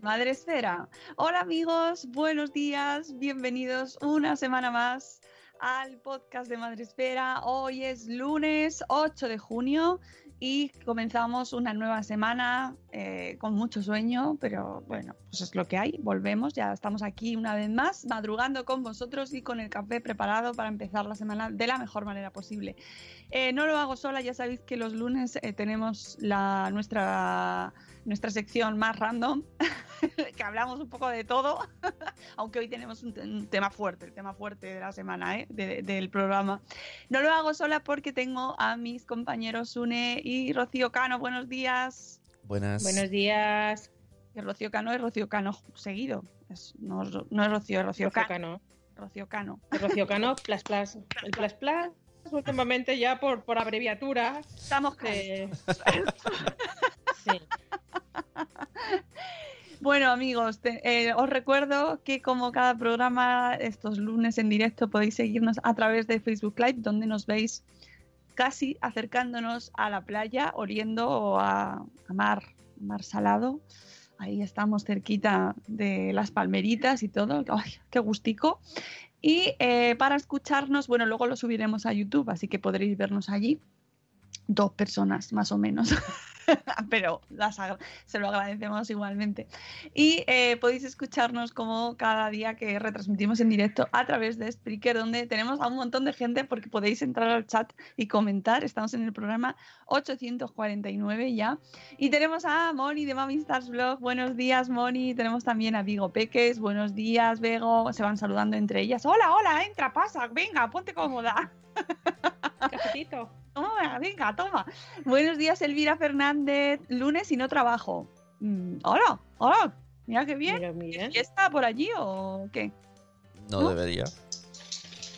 Madre Esfera. Hola amigos, buenos días, bienvenidos una semana más al podcast de Madre Esfera. Hoy es lunes 8 de junio y comenzamos una nueva semana eh, con mucho sueño, pero bueno, pues es lo que hay. Volvemos, ya estamos aquí una vez más, madrugando con vosotros y con el café preparado para empezar la semana de la mejor manera posible. Eh, no lo hago sola, ya sabéis que los lunes eh, tenemos la, nuestra, nuestra sección más random, que hablamos un poco de todo, aunque hoy tenemos un, un, tema fuerte, el tema fuerte de la semana, ¿eh? de, del programa. No lo hago sola porque tengo a mis compañeros Sune y Rocío Cano. Buenos días. Buenas. Buenos días. Y Rocío Cano es Rocío Cano seguido. Es, no, no, es Rocío, es Rocío, Rocío Cano. Rocío Cano. El Rocío Cano, plas, plas. El plas, plas últimamente ya por, por abreviatura. Estamos de... sí. Bueno amigos, eh, os recuerdo que como cada programa, estos lunes en directo podéis seguirnos a través de Facebook Live, donde nos veis casi acercándonos a la playa, oriendo a, mar, mar salado. Ahí estamos cerquita de las palmeritas y todo. ¡Ay, qué gustico! Y eh, para escucharnos, bueno, luego lo subiremos a YouTube, así que podréis vernos allí. Dos personas, más o menos. Pero las, se lo agradecemos igualmente. Y eh, podéis escucharnos como cada día que retransmitimos en directo a través de Spreaker, donde tenemos a un montón de gente porque podéis entrar al chat y comentar. Estamos en el programa 849 ya. Y tenemos a Moni de Mami Stars Blog. Buenos días, Moni. Tenemos también a Vigo Peques. Buenos días, Vego. Se van saludando entre ellas. Hola, hola, entra, pasa, venga, ponte cómoda. Cafetito. Toma, venga, toma. Buenos días, Elvira Fernández. Lunes y no trabajo. Mm, hola, hola. Mira qué bien. Mira, mira. ¿Está por allí o qué? No, ¿No? debería.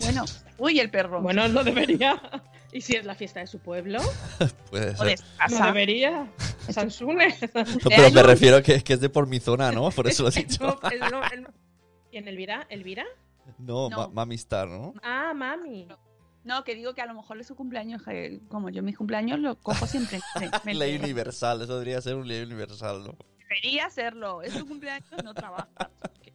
Bueno, uy, el perro. Bueno, no debería. ¿Y si es la fiesta de su pueblo? Puede ser. No debería. Sansune. No, pero me refiero a que, que, es de por mi zona, ¿no? Por eso lo he dicho. ¿Y en Elvira? ¿Elvira? No, No. Ma Mami Star, ¿no? Ah, mami. No, que digo que a lo mejor es su cumpleaños, como yo mis cumpleaños lo cojo siempre. Me- Ley universal, eso debería ser un ley universal, ¿no? Debería serlo. Es su cumpleaños, no trabajas.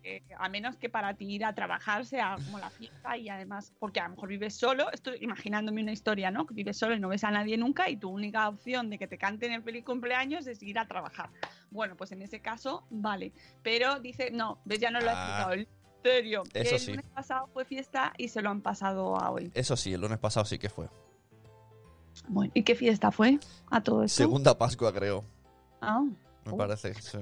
Que, a menos que para ti ir a trabajar sea como la fiesta y además, porque a lo mejor vives solo, estoy imaginándome una historia, ¿no? Que vives solo y no ves a nadie nunca y tu única opción de que te canten el feliz cumpleaños es ir a trabajar. Bueno, pues en ese caso, vale. Pero dice, no, ves, ya no lo he Ah. explicado. En serio. que Eso el sí. lunes pasado fue fiesta y se lo han pasado a hoy. Eso sí, el lunes pasado sí que fue. Bueno, ¿y qué fiesta fue a todo esto? Segunda Pascua, creo. Ah, Me Oh. parece, sí.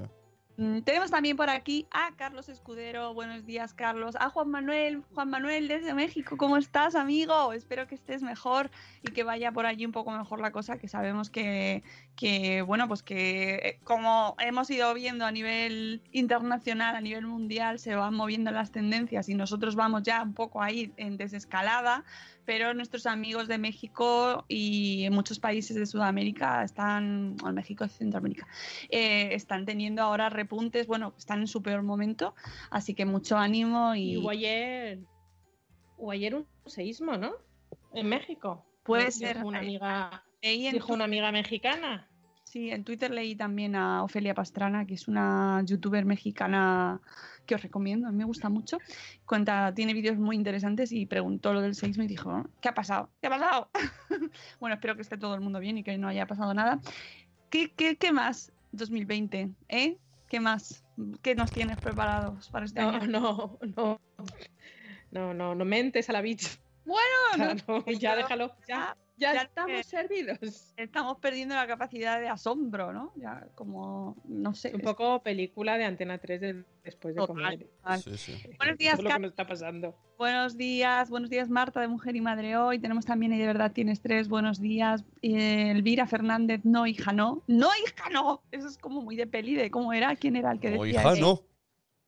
Mm, Tenemos también por aquí a Carlos Escudero. Buenos días, Carlos. A Juan Manuel. Juan Manuel desde México. ¿Cómo estás, amigo? Espero que estés mejor y que vaya por allí un poco mejor la cosa, que sabemos que, que bueno, pues que eh, como hemos ido viendo a nivel internacional, a nivel mundial, se van moviendo las tendencias y nosotros vamos ya un poco ahí en desescalada, pero nuestros amigos de México y muchos países de Sudamérica están, o en México y Centroamérica, eh, están teniendo ahora repuntes, bueno, están en su peor momento, así que mucho ánimo Y hubo ayer, hubo ayer un seísmo, ¿no? En México. Puede Dijo ser. Una amiga, dijo una amiga mexicana. Sí, en Twitter leí también a Ofelia Pastrana, que es una youtuber mexicana que os recomiendo, a mí me gusta mucho. Cuenta, tiene vídeos muy interesantes y preguntó lo del seísmo y dijo, ¿qué ha pasado? ¿Qué ha pasado? bueno, espero que esté todo el mundo bien y que no haya pasado nada. ¿Qué, qué, qué más 2020? ¿Eh? ¿Qué más? ¿Qué nos tienes preparados para este No, año? no, no. No, no, no mentes a la bicha. Bueno, Ya, no, ya déjalo. Ya, ya, ya estamos que- servidos. estamos perdiendo la capacidad de asombro, ¿no? Ya como, no sé. Un es- poco película de Antena 3 de- después de Total, comer. total. Sí, sí. Buenos días, es lo que nos está pasando. Buenos días, buenos días Marta de Mujer y Madre Hoy. Tenemos también y de verdad tienes tres. Buenos días eh, Elvira Fernández. No, hija, no. No, hija, no. Eso es como muy de peli de cómo era, quién era el que No, decía hija, no.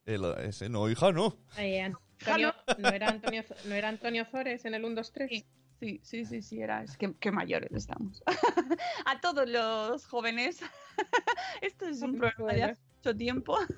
El- ese no, hija, no. Antonio, ¿no, era Antonio, ¿No era Antonio Zores en el 1, 2, 3? Sí. Sí, sí, sí, sí, era. Es que qué mayores estamos. A todos los jóvenes. Esto es un programa de hace mucho tiempo.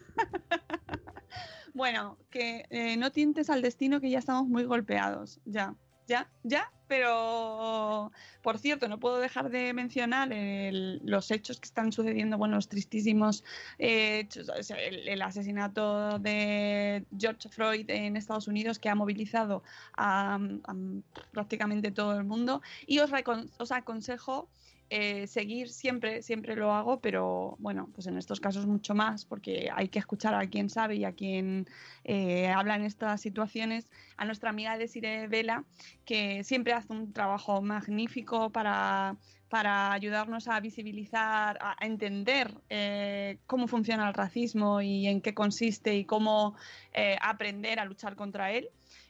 Bueno, que eh, no tientes al destino que ya estamos muy golpeados. Ya, ya, ya. Pero, por cierto, no puedo dejar de mencionar el- los hechos que están sucediendo, bueno, los tristísimos eh, hechos, el, el asesinato de George Floyd en Estados Unidos que ha movilizado a, a prácticamente todo el mundo. Y os, os aconsejo eh, seguir siempre, siempre lo hago, pero bueno, pues en estos casos mucho más, porque hay que escuchar a quien sabe y a quien eh, habla en estas situaciones, a nuestra amiga Desiree Vela, que siempre hace un trabajo magnífico para, para ayudarnos a visibilizar, a, entender eh, cómo funciona el racismo y en qué consiste y cómo eh, aprender a luchar contra él.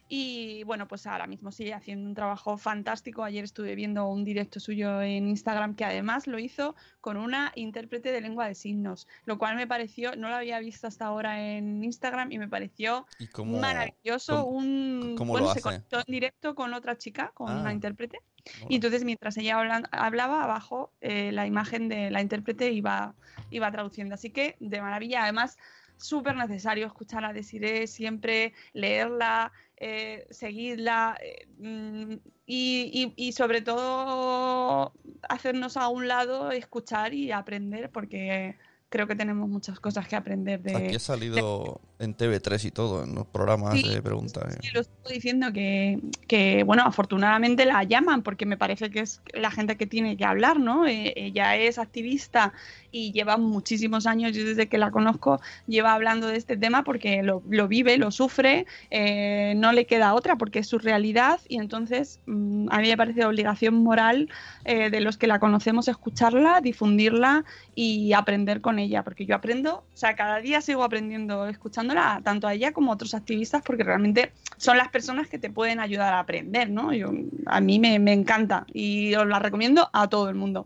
Y bueno, pues ahora mismo sigue haciendo un trabajo fantástico. Ayer estuve viendo un directo suyo en Instagram que además lo hizo con una intérprete de lengua de signos, lo cual me pareció, no lo había visto hasta ahora en Instagram y me pareció ¿Y cómo, maravilloso. cómo- un, cómo bueno, lo se conectó en directo con otra chica, con Ah. una intérprete. Mola. Y entonces mientras ella hablaba abajo, eh, la imagen de la intérprete iba, iba traduciendo. Así que de maravilla. Además, súper necesario escuchar a Desiree, siempre leerla, eh, seguirla eh, mm, y, y- y sobre todo hacernos a un lado, escuchar y aprender, porque creo que tenemos muchas cosas que aprender de... Aquí ha salido en TV3 y todo, en los programas Sí, de preguntas. Sí, eh. lo estoy diciendo que, que, bueno, afortunadamente la llaman porque me parece que es la gente que tiene que hablar, ¿no? Eh, ella es activista y lleva muchísimos años, yo desde que la conozco, lleva hablando de este tema porque lo, lo vive, lo sufre, eh, no le queda otra porque es su realidad y entonces mm, a mí me parece obligación moral eh, de los que la conocemos escucharla, difundirla y aprender con ella, porque yo aprendo, o sea, cada día sigo aprendiendo escuchándola, tanto a ella como a otros activistas, porque realmente son las personas que te pueden ayudar a aprender, ¿no? Yo, a mí me, me encanta y os la recomiendo a todo el mundo.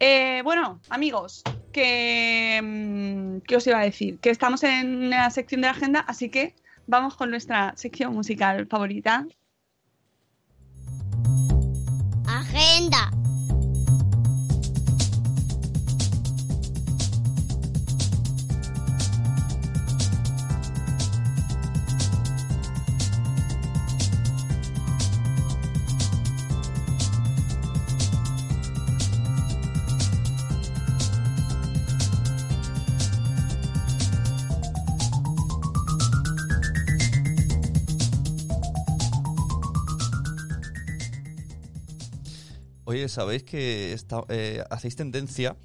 Eh, bueno, amigos, que, mm, ¿qué os iba a decir? Que estamos en la sección de la agenda, así que vamos con nuestra sección musical favorita. Agenda. Oye, ¿sabéis que está- eh, hacéis tendencia?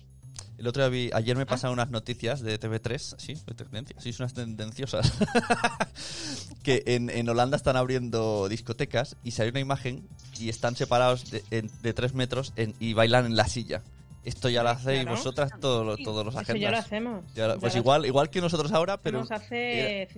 El otro día vi, ayer me pasaron unas noticias de TV3, sí, de tendencia, sí, son unas tendenciosas. que en, en Holanda están abriendo discotecas y sale una imagen y están separados de, en- de tres metros en- y bailan en la silla. Esto ya lo hacéis Claro. vosotras todos los, todos los Eso agendas. ya lo hacemos. Ya pues igual, igual que nosotros ahora, pero Hacemos hace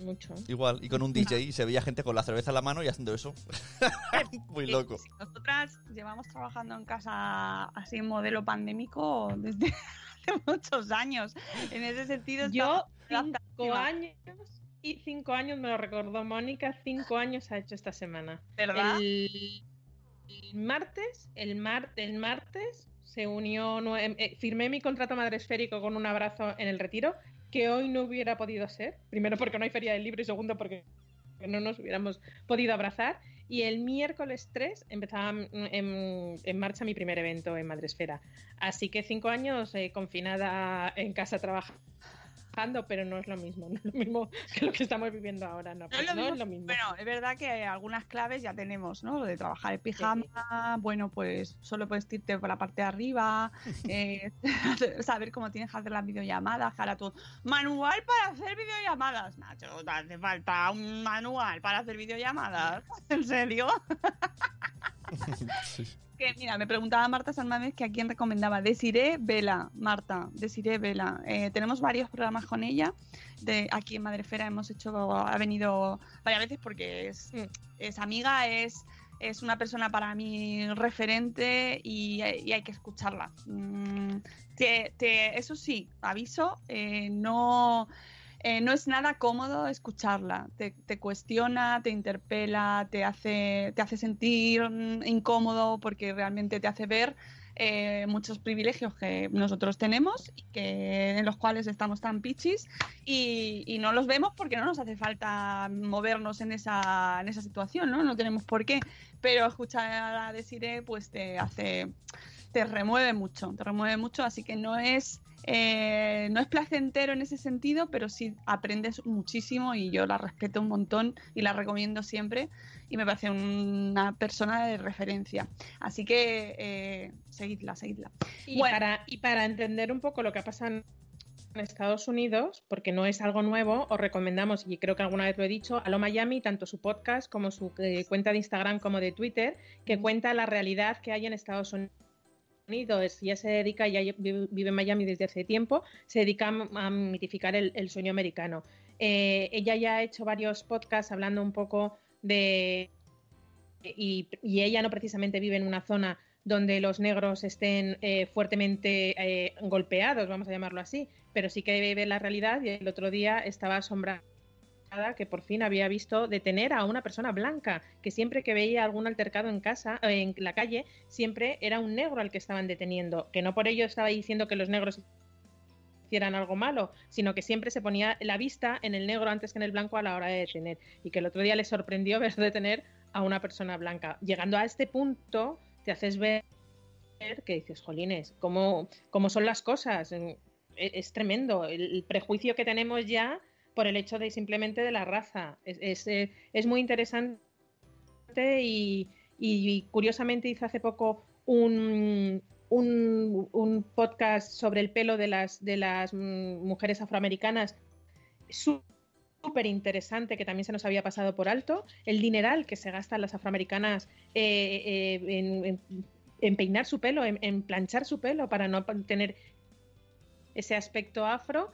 mucho. igual. Y con un DJ y se veía gente con la cerveza en la mano y haciendo eso. Muy Sí, loco. sí, Nosotras llevamos trabajando en casa así en modelo pandémico desde hace muchos años. En ese sentido, Yo, cinco años, y cinco años me lo recordó Mónica, cinco años ha hecho esta semana. ¿Verdad? El, el martes, el, mar, el martes se unió, eh, firmé mi contrato madresférico con un abrazo en el retiro, que hoy no hubiera podido ser. Primero porque no hay feria del libro y segundo porque no nos hubiéramos podido abrazar. Y el miércoles 3 empezaba mm, en, marcha mi primer evento en Madresfera. Así que cinco años eh, confinada en casa trabajando, pero no es lo mismo. No es lo mismo que lo que estamos viviendo ahora. No, No es lo no mismo, es lo mismo. Bueno, es verdad que algunas claves ya tenemos, ¿no? Lo de trabajar en pijama, bueno, pues solo puedes irte por la parte de arriba, eh, saber cómo tienes que hacer las videollamadas, ahora tú, manual para hacer videollamadas. Nacho, te hace falta un manual para hacer videollamadas. ¿En serio? Que mira, me preguntaba Marta Salmamés que a quién recomendaba. Desiré Vela, Marta, Desiré Vela. Eh, tenemos varios programas con ella. De, aquí en Madrefera hemos hecho, ha venido varias veces porque es, es amiga, es, es una persona para mí referente y, y hay que escucharla. Mm, te- te- eso sí, aviso, eh, no, eh, no es nada cómodo escucharla. Te, te cuestiona, te interpela, te hace, te hace sentir mm, incómodo porque realmente te hace ver eh, muchos privilegios que nosotros tenemos y que, en los cuales estamos tan pichis y, no los vemos porque no nos hace falta movernos en esa, en esa situación, ¿no? No tenemos por qué. Pero escuchar a Desiree pues te hace, te remueve mucho, te remueve mucho, así que no es, eh, no es placentero en ese sentido, pero sí aprendes muchísimo y yo la respeto un montón y la recomiendo siempre y me parece una persona de referencia. Así que eh, seguidla, seguidla. Y, Bueno. para, y para entender un poco lo que pasa en en Estados Unidos, porque no es algo nuevo, os recomendamos, y creo que alguna vez lo he dicho, a lo Miami, tanto su podcast como su eh, cuenta de Instagram como de Twitter, que cuenta la realidad que hay en Estados Unidos. Ya se dedica, ya vive vive en Miami desde hace tiempo, se dedica a mitificar el, sueño americano. Eh, ella ya ha hecho varios podcasts hablando un poco de... Y, ella no precisamente vive en una zona donde los negros estén eh, fuertemente eh, golpeados, vamos a llamarlo así, pero sí que ve la realidad y el otro día estaba asombrada que por fin había visto detener a una persona blanca, que siempre que veía algún altercado en casa, eh, en la calle, siempre era un negro al que estaban deteniendo, que no por ello estaba diciendo que los negros hicieran algo malo, sino que siempre se ponía la vista en el negro antes que en el blanco a la hora de detener, y que el otro día le sorprendió ver detener a una persona blanca. Llegando a este punto, te haces ver que dices, jolines, ¿cómo, cómo son las cosas? Es, es tremendo el prejuicio que tenemos ya por el hecho de simplemente de la raza. Es, es, eh, es muy interesante y, y curiosamente hice hace poco un, un, un podcast sobre el pelo de las, de las mm, mujeres afroamericanas súper interesante que también se nos había pasado por alto, el dineral que se gastan las afroamericanas eh, eh, en, en, peinar su pelo, en, planchar su pelo para no tener ese aspecto afro.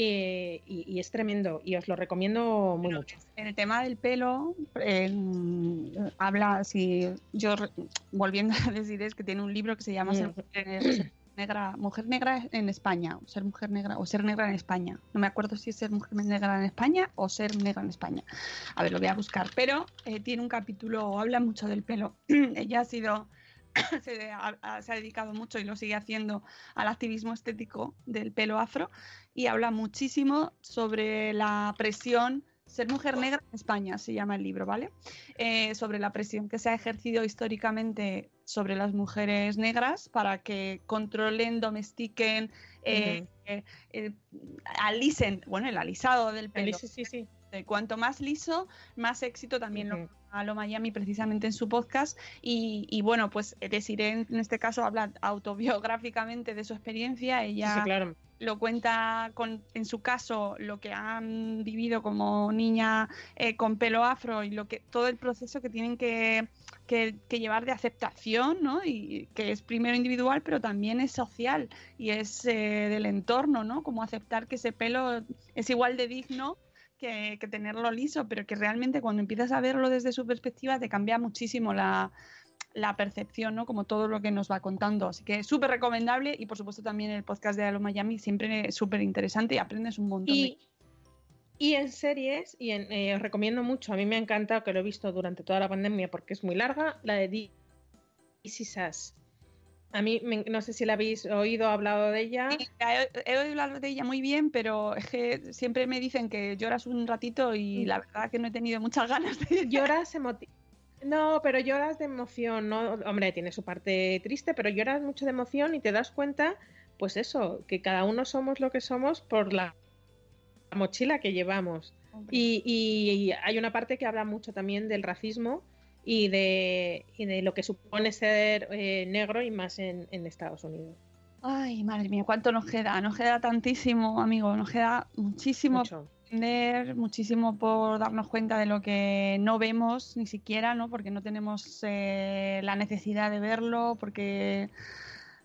Eh, y, y, es tremendo y os lo recomiendo muy mucho. En el tema del pelo, eh, habla, si yo volviendo a decir es que tiene un libro que se llama mm. Ser negra, mujer negra en España, ser mujer negra o ser negra en España. No me acuerdo si es ser mujer negra en España o ser negra en España. A ver, lo voy a buscar. Pero eh, tiene un capítulo, habla mucho del pelo. Ella ha sido se ha, se ha, dedicado mucho y lo sigue haciendo al activismo estético del pelo afro y habla muchísimo sobre la presión. Ser mujer negra en España se llama el libro, ¿vale? Eh, sobre la presión que se ha ejercido históricamente sobre las mujeres negras para que controlen, domestiquen, eh, uh -huh. eh, alisen, bueno, el alisado del pelo. Alise, sí, sí. Cuanto más liso, más éxito también uh -huh. lo a lo Miami precisamente en su podcast y, y bueno pues Desiree en este caso habla autobiográficamente de su experiencia ella sí, sí, claro. lo cuenta con, en su caso, lo que han vivido como niña eh, con pelo afro y lo que todo el proceso que tienen que, que, que llevar de aceptación, ¿no? Y que es primero individual, pero también es social y es eh, del entorno, ¿no? Como aceptar que ese pelo es igual de digno que, que tenerlo liso, pero que realmente cuando empiezas a verlo desde su perspectiva te cambia muchísimo la, percepción, ¿no? Como todo lo que nos va contando. Así que súper recomendable y por supuesto también el podcast de Alo Miami, siempre súper interesante y aprendes un montón. Y, en series, y eh, os recomiendo mucho, a mí me ha encantado que lo he visto durante toda la pandemia porque es muy larga, la de This. A mí, me- no sé si la habéis oído, hablado de ella. Sí, He, he oído hablar de ella muy bien, pero es que siempre me dicen que lloras un ratito y la verdad que no he tenido muchas ganas de Lloras No, pero lloras de emoción, ¿no? Hombre, tiene su parte triste, pero lloras mucho de emoción y te das cuenta, pues eso, que cada uno somos lo que somos por la mochila que llevamos. Y, y hay una parte que habla mucho también del racismo y de, y de lo que supone ser eh, negro y más en, en Estados Unidos. Ay, madre mía, cuánto nos queda. Nos queda tantísimo, amigo. Nos queda muchísimo Mucho. por aprender, muchísimo por darnos cuenta de lo que no vemos ni siquiera, ¿no? Porque no tenemos eh, la necesidad de verlo, porque,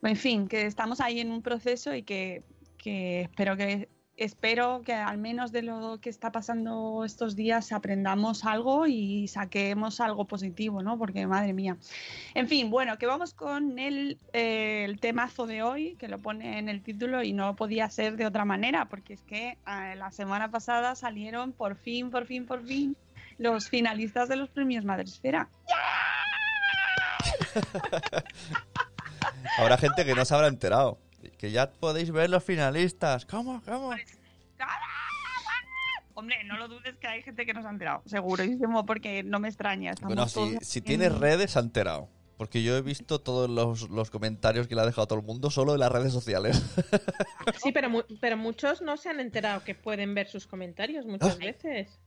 en fin, que estamos ahí en un proceso y que, que espero que espero que al menos de lo que está pasando estos días aprendamos algo y saquemos algo positivo, ¿no? Porque madre mía. En fin, bueno, que vamos con el, eh, temazo de hoy, que lo pone en el título y no podía ser de otra manera, porque es que eh, la semana pasada salieron por fin, por fin, por fin los finalistas de los premios Madresfera. Habrá gente que no se habrá enterado. Que ya podéis ver los finalistas. ¿Cómo? ¿Cómo? Hombre, no lo dudes que hay gente que no se ha enterado, segurísimo, porque no me extraña. estamos Bueno, si, tienes redes, se ha enterado. Porque yo he visto todos los, los comentarios que le ha dejado todo el mundo solo en las redes sociales. Sí, pero, mu- pero muchos no se han enterado que pueden ver sus comentarios muchas Ah. veces.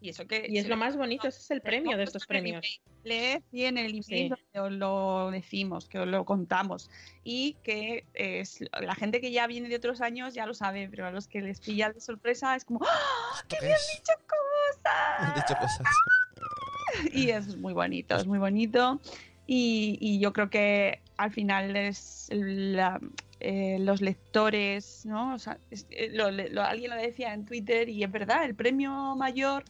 Y eso que Y es lo más bonito, ese es el premio de estos premios. Leed bien el email Sí. donde os lo decimos, que os lo contamos. Y que es, la gente que ya viene de otros años ya lo sabe, pero a los que les pilla de sorpresa es como ¡Ah! ¡Que me han dicho Han cosas! dicho cosas. Y es muy bonito, es muy bonito. Y, y yo creo que al final es la- eh, los lectores, ¿no? O sea, es- eh, lo- lo- alguien lo decía en Twitter y es verdad, el premio mayor,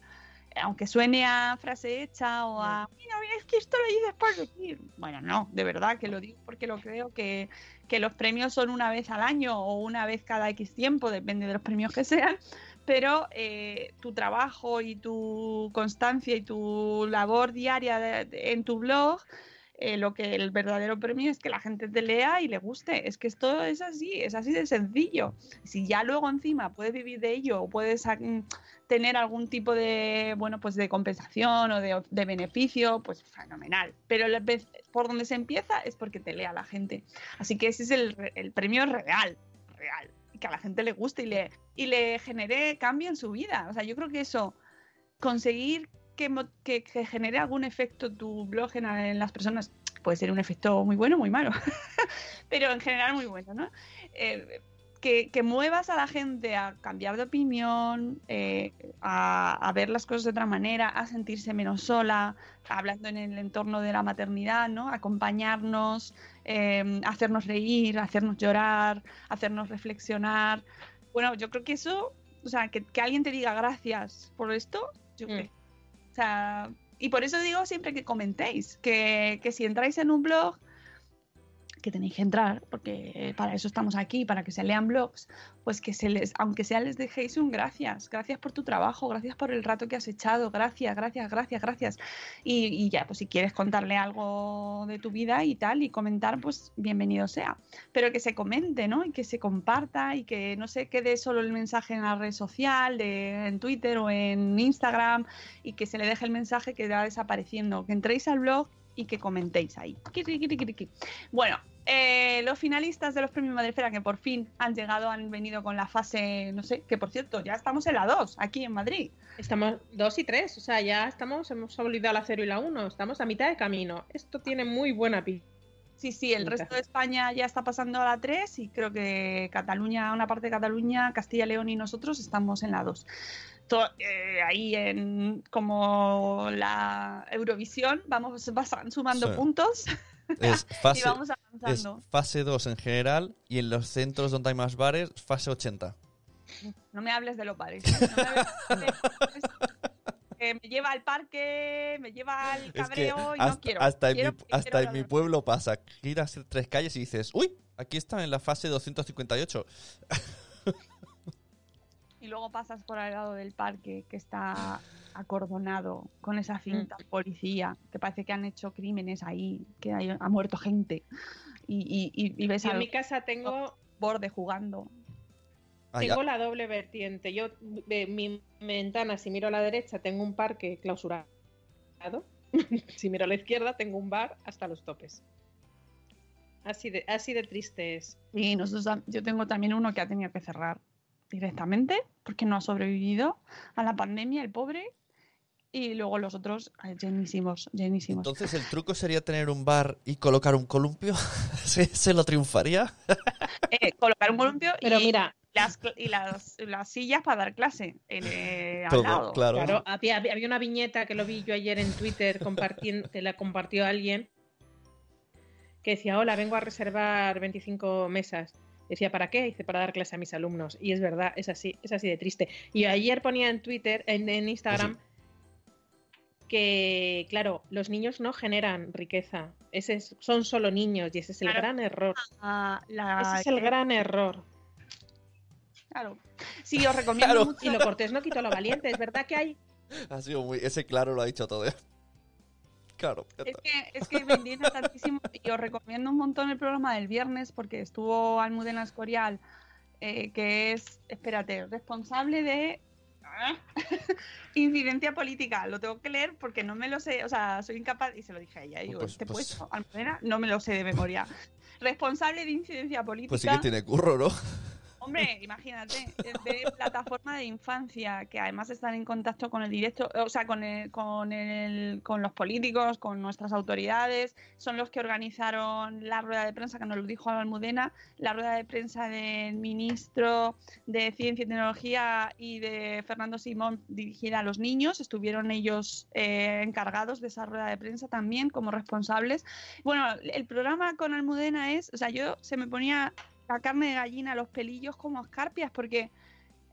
aunque suene a frase hecha o a, mira, es que esto lo dices por decir. Bueno, no, de verdad que lo digo porque lo creo que, que los premios son una vez al año o una vez cada X tiempo, depende de los premios que sean, pero eh, tu trabajo y tu constancia y tu labor diaria de- de- en tu blog, eh, lo que el verdadero premio es que la gente te lea y le guste. Es que esto es así, es así de sencillo. Si ya luego encima puedes vivir de ello o puedes mm, tener algún tipo de, bueno, pues de compensación o de, de beneficio, pues fenomenal. Pero por donde se empieza es porque te lea la gente. Así que ese es el, el premio real, real. Que a la gente le guste y le, y le genere cambio en su vida. O sea, yo creo que eso, conseguir que, que- que genere algún efecto tu blog en, en las personas, puede ser un efecto muy bueno muy malo, pero en general muy bueno, ¿no? Eh, que, que muevas a la gente a cambiar de opinión, eh, a, a ver las cosas de otra manera, a sentirse menos sola, hablando en el entorno de la maternidad, ¿no? Acompañarnos, eh, hacernos reír, hacernos llorar, hacernos reflexionar. Bueno, yo creo que eso, o sea, que, que alguien te diga gracias por esto, yo creo. Sea, y por eso digo siempre que comentéis, que, que si entráis en un blog, que tenéis que entrar, porque para eso estamos aquí, para que se lean blogs, pues que se les, aunque sea les dejéis un gracias, gracias por tu trabajo, gracias por el rato que has echado, gracias, gracias, gracias, gracias. Y, y ya, pues si quieres contarle algo de tu vida y tal, y comentar, pues bienvenido sea. Pero que se comente, ¿no? Y que se comparta y que no se quede solo el mensaje en la red social, de, en Twitter o en Instagram, y que se le deje el mensaje que va desapareciendo. Que entréis al blog y que comentéis ahí. Bueno, eh, los finalistas de los premios Madrefera que por fin han llegado, han venido con la fase, no sé, que por cierto, ya estamos en la 2, aquí en Madrid. Estamos dos y tres, o sea, ya estamos, hemos olvidado la 0 y la 1, estamos a mitad de camino. Esto tiene muy buena pinta. Sí, sí, el resto de España ya está pasando a la 3 y creo que Cataluña, una parte de Cataluña, Castilla, León y nosotros estamos en la 2. To- eh, ahí en como la Eurovisión vamos pasan- sumando Sí. puntos Es y fase, vamos es avanzando. fase 2 en general y en los centros donde hay más bares, fase 80. No me hables de los bares. No me hables de- Eh, me lleva al parque, me lleva al Es que cabreo y hasta, no quiero. hasta en, Quiero mi, porque hasta quiero en mi pueblo pasa. Giras tres calles y dices, uy, aquí está en la fase 258. Y luego pasas por al lado del parque que está acordonado con esa cinta policía, que parece que han hecho crímenes ahí, que hay- ha muerto gente. Y, y- y- y ves Yo en mi casa tengo, borde jugando. Ah, tengo ya. la doble vertiente. Yo, de mi ventana, si miro a la derecha, tengo un parque clausurado. si miro a la izquierda, tengo un bar hasta los topes. Así de, así de triste es. Y nosotros, yo tengo también uno que ha tenido que cerrar directamente porque no ha sobrevivido a la pandemia, el pobre. Y luego los otros, eh, llenísimos, llenísimos. Entonces el truco sería tener un bar y colocar un columpio. ¿Se, se lo triunfaría? Eh, colocar un columpio Pero y, mira, las, y las, las sillas para dar clase en, eh, al lado. claro. Claro, había, había había una viñeta que lo vi yo ayer en Twitter compartiendo, que la compartió alguien que decía, hola, vengo a reservar 25 mesas. Decía, ¿para qué? Dice, para dar clase a mis alumnos. Y es verdad, es así, es así de triste. Y ayer ponía en Twitter, en, en Instagram, que, claro, los niños no generan riqueza. Ese es- son solo niños y ese es el Claro. gran error. Ah, la- Ese es el gran error. Claro. Sí, os recomiendo Claro. mucho. Y lo cortés no quitó lo valiente. Es verdad que hay Ha sido muy... Ese claro lo ha dicho todo. Claro. Es que, es que me indigna tantísimo y os recomiendo un montón el programa del viernes porque estuvo Almudena Escorial, eh, que es, espérate, responsable de ah, incidencia política. Lo tengo que leer porque no me lo sé, o sea, soy incapaz, y se lo dije a ella, digo, Pues- este pues- puesto, Almudena, no me lo sé de memoria. Responsable de incidencia política. Pues sí que tiene curro, ¿no? Hombre, imagínate, eh, de plataforma de infancia que además están en contacto con el directo, o sea, con el, con el, con los políticos, con nuestras autoridades, son los que organizaron la rueda de prensa que nos lo dijo Almudena, la rueda de prensa del ministro de Ciencia y Tecnología y de Fernando Simón dirigida a los niños, estuvieron ellos eh, encargados de esa rueda de prensa también como responsables. Bueno, el programa con Almudena es, o sea, yo se me ponía la carne de gallina, los pelillos como escarpias, porque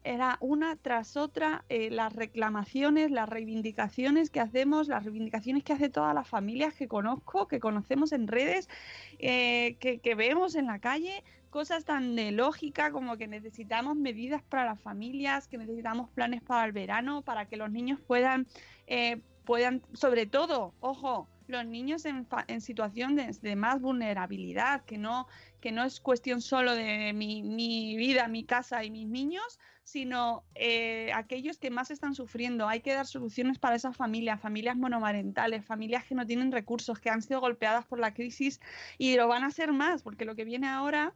era una tras otra eh, las reclamaciones, las reivindicaciones que hacemos, las reivindicaciones que hace todas las familias que conozco, que conocemos en redes, eh, que, vemos en la calle, cosas tan de lógica como que necesitamos medidas para las familias, que necesitamos planes para el verano, para que los niños puedan, eh, puedan sobre todo, ojo, los niños en, fa- en situación de más vulnerabilidad, que no, que no es cuestión solo de mi, mi vida, mi casa y mis niños, sino eh, aquellos que más están sufriendo. Hay que dar soluciones para esas familias, familias monomarentales, familias que no tienen recursos, que han sido golpeadas por la crisis y lo van a ser más, porque lo que viene ahora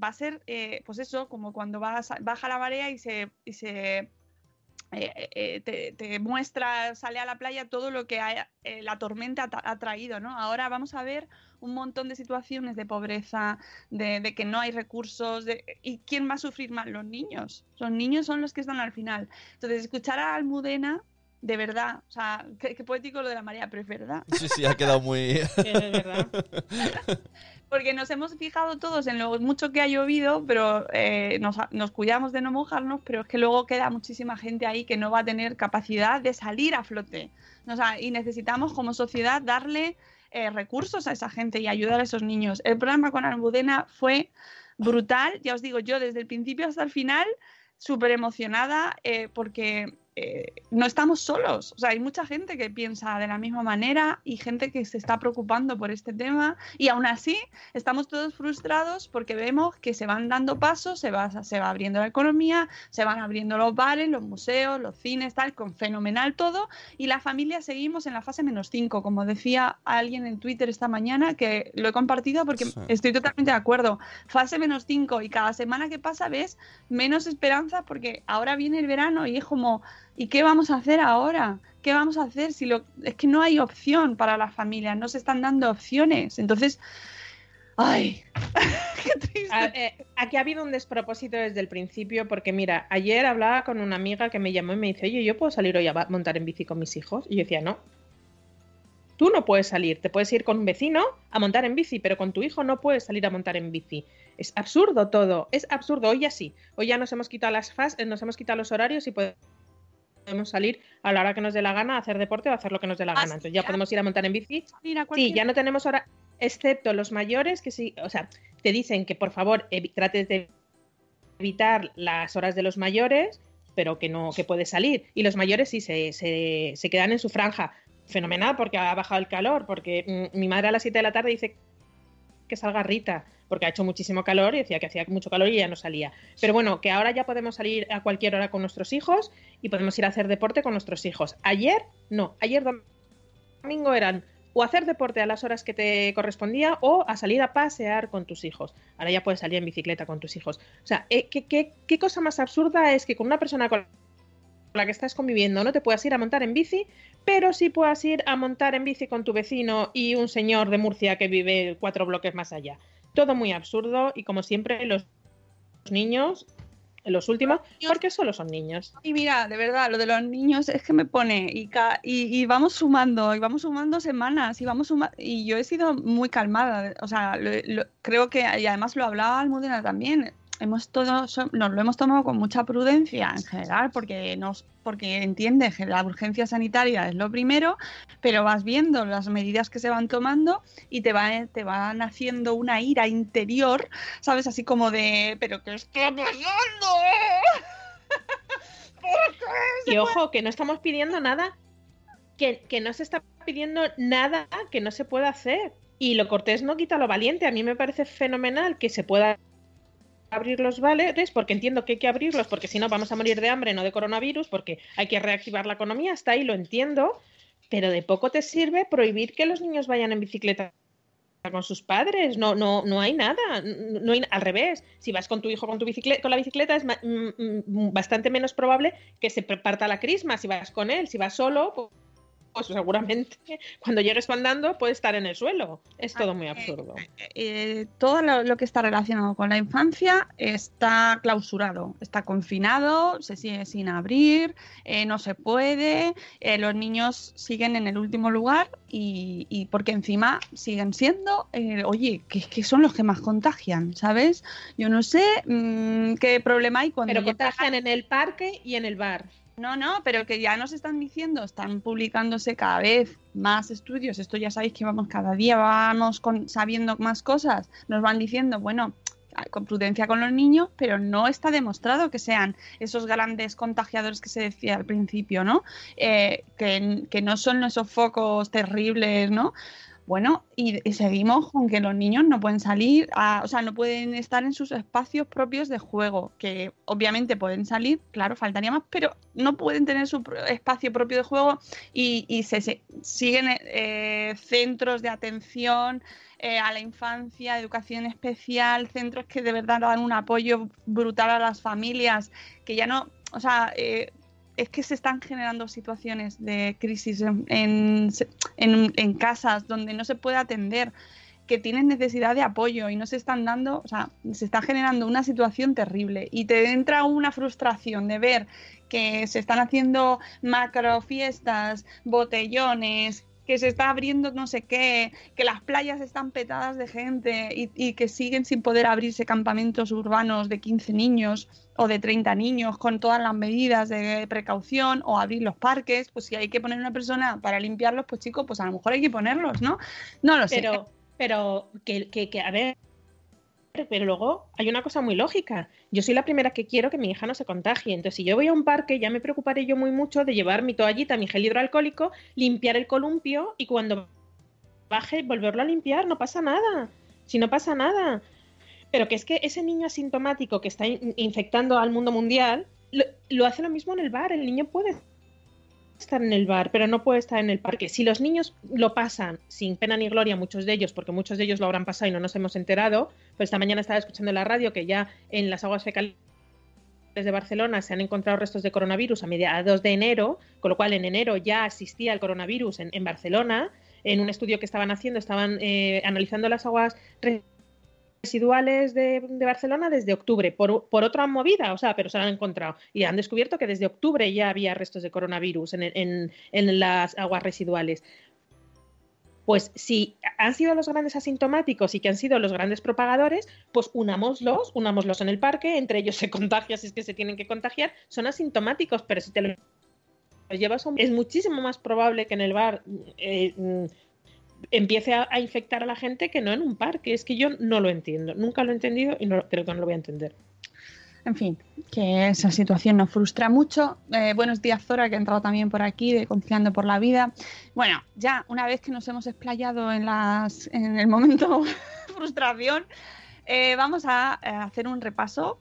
va a ser, eh, pues eso, como cuando vas a- baja la marea y se eh, eh, te, te muestra, sale a la playa todo lo que ha- eh, la tormenta ha, traído, ¿no? Ahora vamos a ver un montón de situaciones de pobreza, de, de que no hay recursos, de, ¿y quién va a sufrir más? Los niños. Los niños son los que están al final. Entonces, escuchar a Almudena, de verdad, o sea, qué, qué poético lo de la María, pero es verdad. Sí, sí, ha quedado muy... Es verdad. Porque nos hemos fijado todos en lo mucho que ha llovido, pero eh, nos, nos cuidamos de no mojarnos, pero es que luego queda muchísima gente ahí que no va a tener capacidad de salir a flote. O sea, y necesitamos como sociedad darle eh, recursos a esa gente y ayudar a esos niños. El programa con Almudena fue brutal, ya os digo, yo desde el principio hasta el final, súper emocionada eh, porque eh, no estamos solos. O sea, hay mucha gente que piensa de la misma manera y gente que se está preocupando por este tema y aún así estamos todos frustrados porque vemos que se van dando pasos, se va, se va abriendo la economía, se van abriendo los bares, los museos, los cines, tal, con fenomenal todo y la familia seguimos en la fase menos 5, como decía alguien en Twitter esta mañana que lo he compartido porque Sí. estoy totalmente de acuerdo. Fase menos 5 y cada semana que pasa ves menos esperanza porque ahora viene el verano y es como, ¿y qué vamos a hacer ahora? ¿Qué vamos a hacer si lo es que no hay opción para las familias, no se están dando opciones? Entonces, Ay, qué triste. Eh, aquí ha habido un despropósito desde el principio porque mira, ayer hablaba con una amiga que me llamó y me dice, oye, ¿yo puedo salir hoy a montar en bici con mis hijos? Y yo decía, no. Tú no puedes salir, te puedes ir con un vecino a montar en bici, pero con tu hijo no puedes salir a montar en bici. Es absurdo todo, es absurdo. Hoy ya sí, hoy ya nos hemos quitado las fas, eh, nos hemos quitado los horarios y podemos salir a la hora que nos dé la gana a hacer deporte o a hacer lo que nos dé la Ah, gana. Entonces ya podemos ir a montar en bici Mira, Sí, ya no tenemos hora, excepto los mayores que sí, o sea, te dicen que por favor trates de evitar las horas de los mayores, pero que no, que puedes salir. Y los mayores sí se, se, se quedan en su franja. Fenomenal, porque ha bajado el calor, porque mm, mi madre a las 7 de la tarde dice que salga Rita, porque ha hecho muchísimo calor y decía que hacía mucho calor y ya no salía. Pero bueno, que ahora ya podemos salir a cualquier hora con nuestros hijos y podemos ir a hacer deporte con nuestros hijos. Ayer, no, ayer dom- domingo eran o hacer deporte a las horas que te correspondía o a salir a pasear con tus hijos. Ahora ya puedes salir en bicicleta con tus hijos. O sea, eh, ¿qué, qué, qué cosa más absurda es que con una persona con la que estás conviviendo no te puedas ir a montar en bici, pero sí puedas ir a montar en bici con tu vecino y un señor de Murcia que vive cuatro bloques más allá? Todo muy absurdo y como siempre los niños, los últimos, porque solo son niños. Y mira, de verdad, lo de los niños es que me pone y, ca- y, y vamos sumando, y vamos sumando semanas, y vamos suma- y yo he sido muy calmada, o sea, lo- lo- creo que, y además lo hablaba Almudena también, hemos todo, nos lo hemos tomado con mucha prudencia en general, porque nos, porque entiende que la urgencia sanitaria es lo primero, pero vas viendo las medidas que se van tomando y te, va, te van haciendo una ira interior, ¿sabes? Así como de, pero ¿qué está pasando? Y ojo, que no estamos pidiendo nada, que, que no se está pidiendo nada que no se pueda hacer. Y lo cortés no quita lo valiente. A mí me parece fenomenal que se pueda abrir los vales, porque entiendo que hay que abrirlos, porque si no vamos a morir de hambre, no de coronavirus, porque hay que reactivar la economía, hasta ahí lo entiendo, pero de poco te sirve prohibir que los niños vayan en bicicleta con sus padres, no, no, no hay nada, no hay, al revés, si vas con tu hijo con tu bicicleta, con la bicicleta es mm, mm, bastante menos probable que se parta la crisma si vas con él, si vas solo, pues, pues seguramente cuando llegues andando puede estar en el suelo, es todo muy absurdo. eh, todo lo, lo que está relacionado con la infancia está clausurado, está confinado, se sigue sin abrir, eh, no se puede, eh, los niños siguen en el último lugar y, y porque encima siguen siendo, eh, oye, que, que son los que más contagian, ¿sabes? Yo no sé mm, qué problema hay cuando... Pero contagian en el parque y en el bar. No, no, pero que ya nos están diciendo, están publicándose cada vez más estudios. Esto ya sabéis que vamos, cada día vamos con, sabiendo más cosas. Nos van diciendo, bueno, con prudencia con los niños, pero no está demostrado que sean esos grandes contagiadores que se decía al principio, ¿no? Eh, que, que no son esos focos terribles, ¿no? Bueno, y, y seguimos con que los niños no pueden salir, a- o sea, no pueden estar en sus espacios propios de juego, que obviamente pueden salir, claro, faltaría más, pero no pueden tener su espacio propio de juego y, y se, se- siguen eh, centros de atención eh, a la infancia, educación especial, centros que de verdad dan un apoyo brutal a las familias, que ya no, o sea, eh, es que se están generando situaciones de crisis en, en, en- casas donde no se puede atender, que tienen necesidad de apoyo y no se están dando, o sea, se está generando una situación terrible y te entra una frustración de ver que se están haciendo macro fiestas, botellones, que se está abriendo no sé qué, que las playas están petadas de gente y, que siguen sin poder abrirse campamentos urbanos de 15 niños o de 30 niños con todas las medidas de precaución o abrir los parques, pues si hay que poner una persona para limpiarlos, pues chicos, pues a lo mejor hay que ponerlos, ¿no? No lo sé. Pero, pero que, que, que, a ver, pero luego hay una cosa muy lógica. Yo soy la primera que quiero que mi hija no se contagie. Entonces, si yo voy a un parque, ya me preocuparé yo muy mucho de llevar mi toallita, mi gel hidroalcohólico, limpiar el columpio y cuando baje volverlo a limpiar, no pasa nada. Si no pasa nada. Pero que es que ese niño asintomático que está in- infectando al mundo mundial, lo, lo hace lo mismo en el bar. El niño puede estar en el bar, pero no puede estar en el parque. Si los niños lo pasan sin pena ni gloria, muchos de ellos, porque muchos de ellos lo habrán pasado y no nos hemos enterado, pues esta mañana estaba escuchando en la radio que ya en las aguas fecales de Barcelona se han encontrado restos de coronavirus a mediados de enero, con lo cual en enero ya existía el coronavirus en, en Barcelona. En un estudio que estaban haciendo, estaban eh, analizando las aguas residuales de, Barcelona desde octubre, por, por, otra movida, o sea, pero se han encontrado y han descubierto que desde octubre ya había restos de coronavirus en, en, en las aguas residuales. Pues si han sido los grandes asintomáticos y que han sido los grandes propagadores, pues unámoslos, unámoslos en el parque, entre ellos se contagia si es que se tienen que contagiar, son asintomáticos, pero si te los llevas a un... es muchísimo más probable que en el bar eh, empiece a, infectar a la gente que no en un parque. Es que yo no lo entiendo, nunca lo he entendido y no, creo que no lo voy a entender. En fin, que esa situación nos frustra mucho. Eh, buenos días, Zora, que ha entrado también por aquí, de Conciliando por la Vida. Bueno, ya una vez que nos hemos explayado en, las, en el momento frustración, eh, vamos a hacer un repaso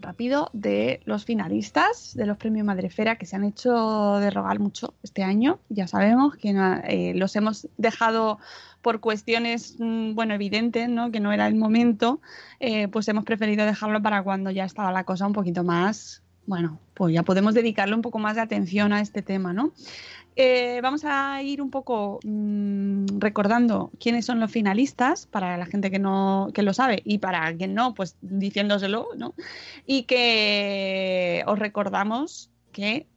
rápido de los finalistas de los premios Madrefera que se han hecho de rogar mucho este año. Ya sabemos que eh, los hemos dejado por cuestiones, mmm, bueno, evidentes, ¿no? que no era el momento, eh, pues hemos preferido dejarlo para cuando ya estaba la cosa un poquito más, bueno, pues ya podemos dedicarle un poco más de atención a este tema, ¿no? Eh, vamos a ir un poco mmm, recordando quiénes son los finalistas para la gente que no que lo sabe y para quien no, pues diciéndoselo, ¿no? Y que os recordamos que,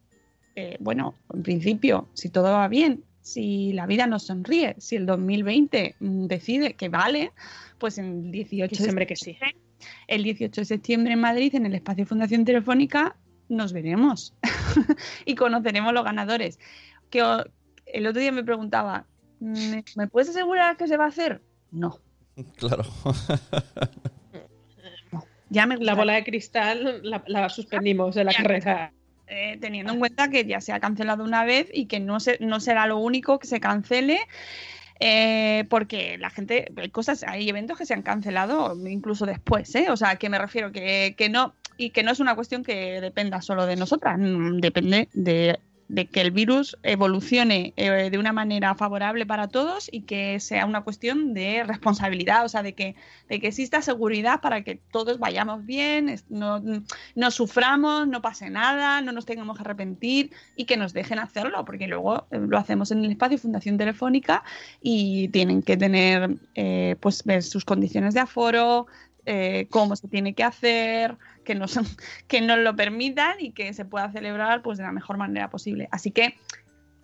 eh, bueno, en principio, si todo va bien, si la vida nos sonríe, si el 2020 decide que vale, pues en el 18 de que sí. El 18 de septiembre en Madrid, en el espacio Fundación Telefónica, nos veremos y conoceremos los ganadores que el otro día me preguntaba, ¿me, ¿me puedes asegurar que se va a hacer? No. Claro. no. Ya me la bola de cristal la, la suspendimos de la carrera. Eh, teniendo en cuenta que ya se ha cancelado una vez y que no, se, no será lo único que se cancele. Eh, porque la gente, hay cosas, hay eventos que se han cancelado incluso después, ¿eh? O sea, que me refiero que, que no, y que no es una cuestión que dependa solo de nosotras, depende de de que el virus evolucione eh, de una manera favorable para todos y que sea una cuestión de responsabilidad, o sea, de que, de que exista seguridad para que todos vayamos bien, no, suframos, no pase nada, no nos tengamos que arrepentir y que nos dejen hacerlo, porque luego eh, lo hacemos en el espacio Fundación Telefónica y tienen que tener, eh, pues, sus condiciones de aforo, eh, cómo se tiene que hacer, que nos, que nos lo permitan y que se pueda celebrar pues, de la mejor manera posible. Así que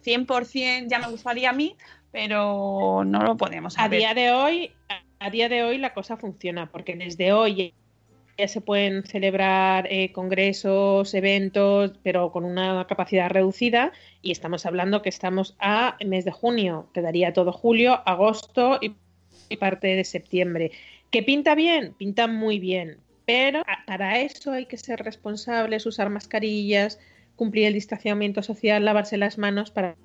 100% ya me gustaría a mí, pero no lo podemos hacer. A día de hoy, a día de hoy la cosa funciona, porque desde hoy ya se pueden celebrar eh, congresos, eventos, pero con una capacidad reducida. Y estamos hablando que estamos a mes de junio, quedaría todo julio, agosto y, y parte de septiembre. ¿Que pinta bien? Pinta muy bien. Pero para eso hay que ser responsables, usar mascarillas, cumplir el distanciamiento social, lavarse las manos para,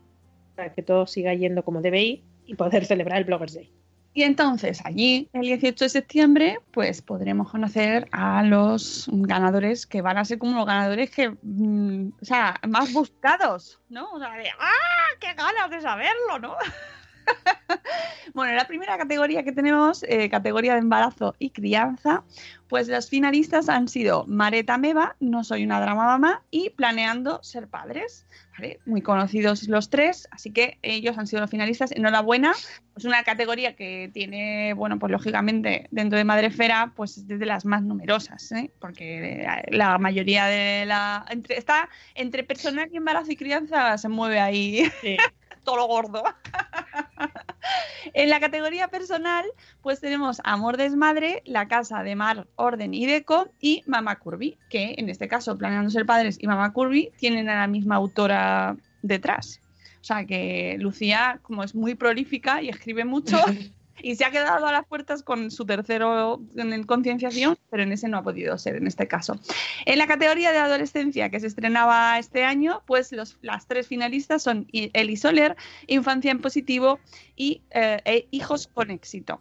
que todo siga yendo como debe ir y poder celebrar el Bloggers Day. Y entonces allí, el 18 de septiembre, pues podremos conocer a los ganadores que van a ser como los ganadores que, mmm, o sea, más buscados, ¿no? O sea, de, ¡ah! ¡Qué ganas de saberlo, ¿no? bueno, la primera categoría que tenemos, eh, categoría de embarazo y crianza, pues los finalistas han sido Mareta Meva, No soy una drama mamá y Planeando ser padres. ¿vale? Muy conocidos los tres, así que ellos han sido los finalistas. Enhorabuena, es una categoría que tiene, bueno, pues lógicamente dentro de Madrefera, pues es de las más numerosas, ¿eh? porque la mayoría de la... Entre, está entre personal y embarazo y crianza se mueve ahí. Sí. todo lo gordo. en la categoría personal, pues tenemos Amor Desmadre, La Casa de Mar, Orden y Deco y Mama Curvy, que en este caso, Planeando Ser Padres y Mama Curvy, tienen a la misma autora detrás. O sea que Lucía, como es muy prolífica y escribe mucho, y se ha quedado a las puertas con su tercero en concienciación, pero en ese no ha podido ser en este caso. En la categoría de adolescencia que se estrenaba este año, pues los, las tres finalistas son Eli Soler, Infancia en Positivo y eh, e Hijos con Éxito.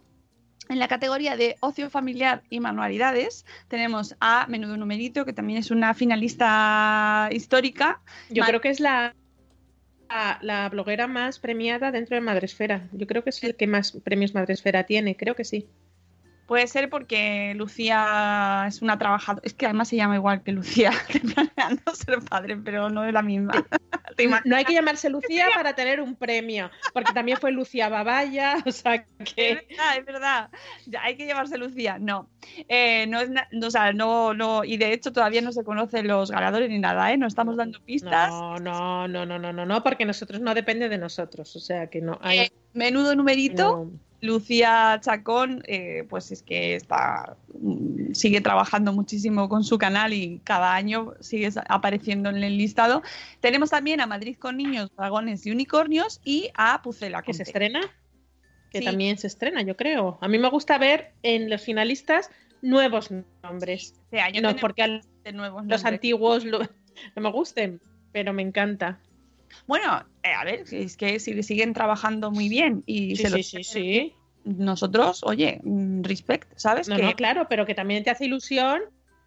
En la categoría de ocio familiar y manualidades tenemos a Menudo Numerito, que también es una finalista histórica. Yo creo que es la la, la, bloguera más premiada dentro de Madresfera. Yo creo que es el que más premios Madresfera tiene, creo que sí. Puede ser porque Lucía es una trabajadora. Es que además se llama igual que Lucía, planeando ser padre, pero no es la misma. no hay que llamarse Lucía para tener un premio, porque también fue Lucía Babaya, o sea que. Es verdad, es verdad. hay que llamarse Lucía. No. Eh, no es o sea, no, no. Y de hecho todavía no se conocen los ganadores ni nada, ¿eh? No estamos dando pistas. No, no, no, no, no, no, no porque nosotros no depende de nosotros. O sea que no hay. Eh, menudo numerito. Lucía Chacón, eh, pues es que está mm, sigue trabajando muchísimo con su canal y cada año sigue apareciendo en el listado. Tenemos también a Madrid con niños, dragones y unicornios y a Pucela. ¿Que se estrena? Que también se estrena, yo creo. A mí me gusta ver en los finalistas nuevos nombres. Este año no porque nuevos los antiguos no me gusten, pero me encanta. Bueno, eh, a ver, es que siguen trabajando muy bien y sí, sí, sí, sí, Nosotros, oye, mm, respect, ¿sabes? No, no, claro, pero que también te hace ilusión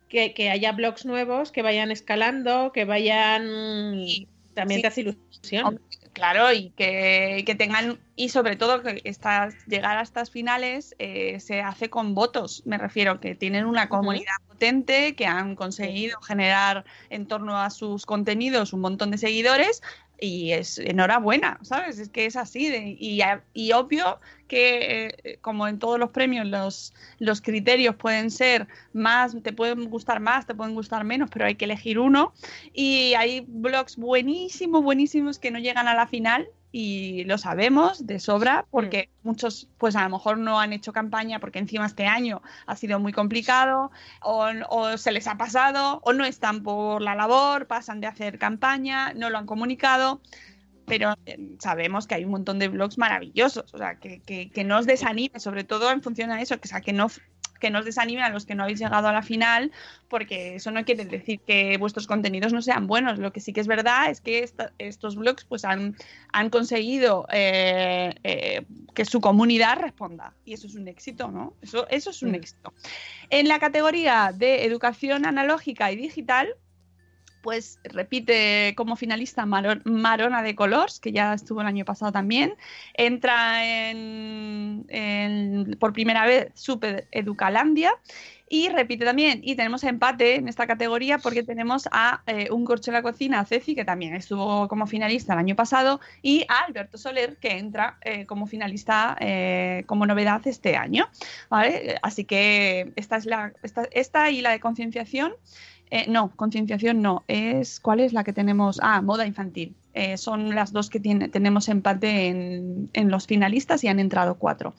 que, haya blogs nuevos, que vayan escalando, que vayan... también te hace ilusión. Claro, y que, tengan, y sobre todo que estas, llegar a estas finales eh, se hace con votos, me refiero, que tienen una comunidad potente, que han conseguido generar en torno a sus contenidos un montón de seguidores y es enhorabuena, ¿sabes? Es que es así. De, y, y, obvio que, eh, como en todos los premios, los, los criterios pueden ser más, te pueden gustar más, te pueden gustar menos, pero hay que elegir uno. Y hay blogs buenísimos, buenísimos que no llegan a la final y lo sabemos de sobra porque mm. muchos pues a lo mejor no han hecho campaña porque encima este año ha sido muy complicado o, se les ha pasado o no están por la labor, pasan de hacer campaña, no lo han comunicado pero eh, sabemos que hay un montón de blogs maravillosos, o sea, que, que, que no os desanime, sobre todo en función a eso, que, sea, que no que no os desanimen a los que no habéis llegado a la final, porque eso no quiere decir que vuestros contenidos no sean buenos. Lo que sí que es verdad es que estos blogs pues han, han conseguido eh, eh, que su comunidad responda. Y eso es un éxito, ¿no? Eso, eso es un mm. éxito. En la categoría de educación analógica y digital, pues repite como finalista Marona de Colors, que ya estuvo el año pasado también. Entra en, por primera vez Super Educalandia. Y repite también, y tenemos empate en esta categoría porque tenemos a eh, un corcho en la cocina, Ceci, que también estuvo como finalista el año pasado, y a Alberto Soler, que entra eh, como finalista eh, como novedad este año. Así que esta es la, esta y la de concienciación eh, no, concienciación no. Es, ¿Cuál es la que tenemos? Ah, moda infantil. Eh, son las dos que tiene, tenemos empate en, en, los finalistas y han entrado cuatro.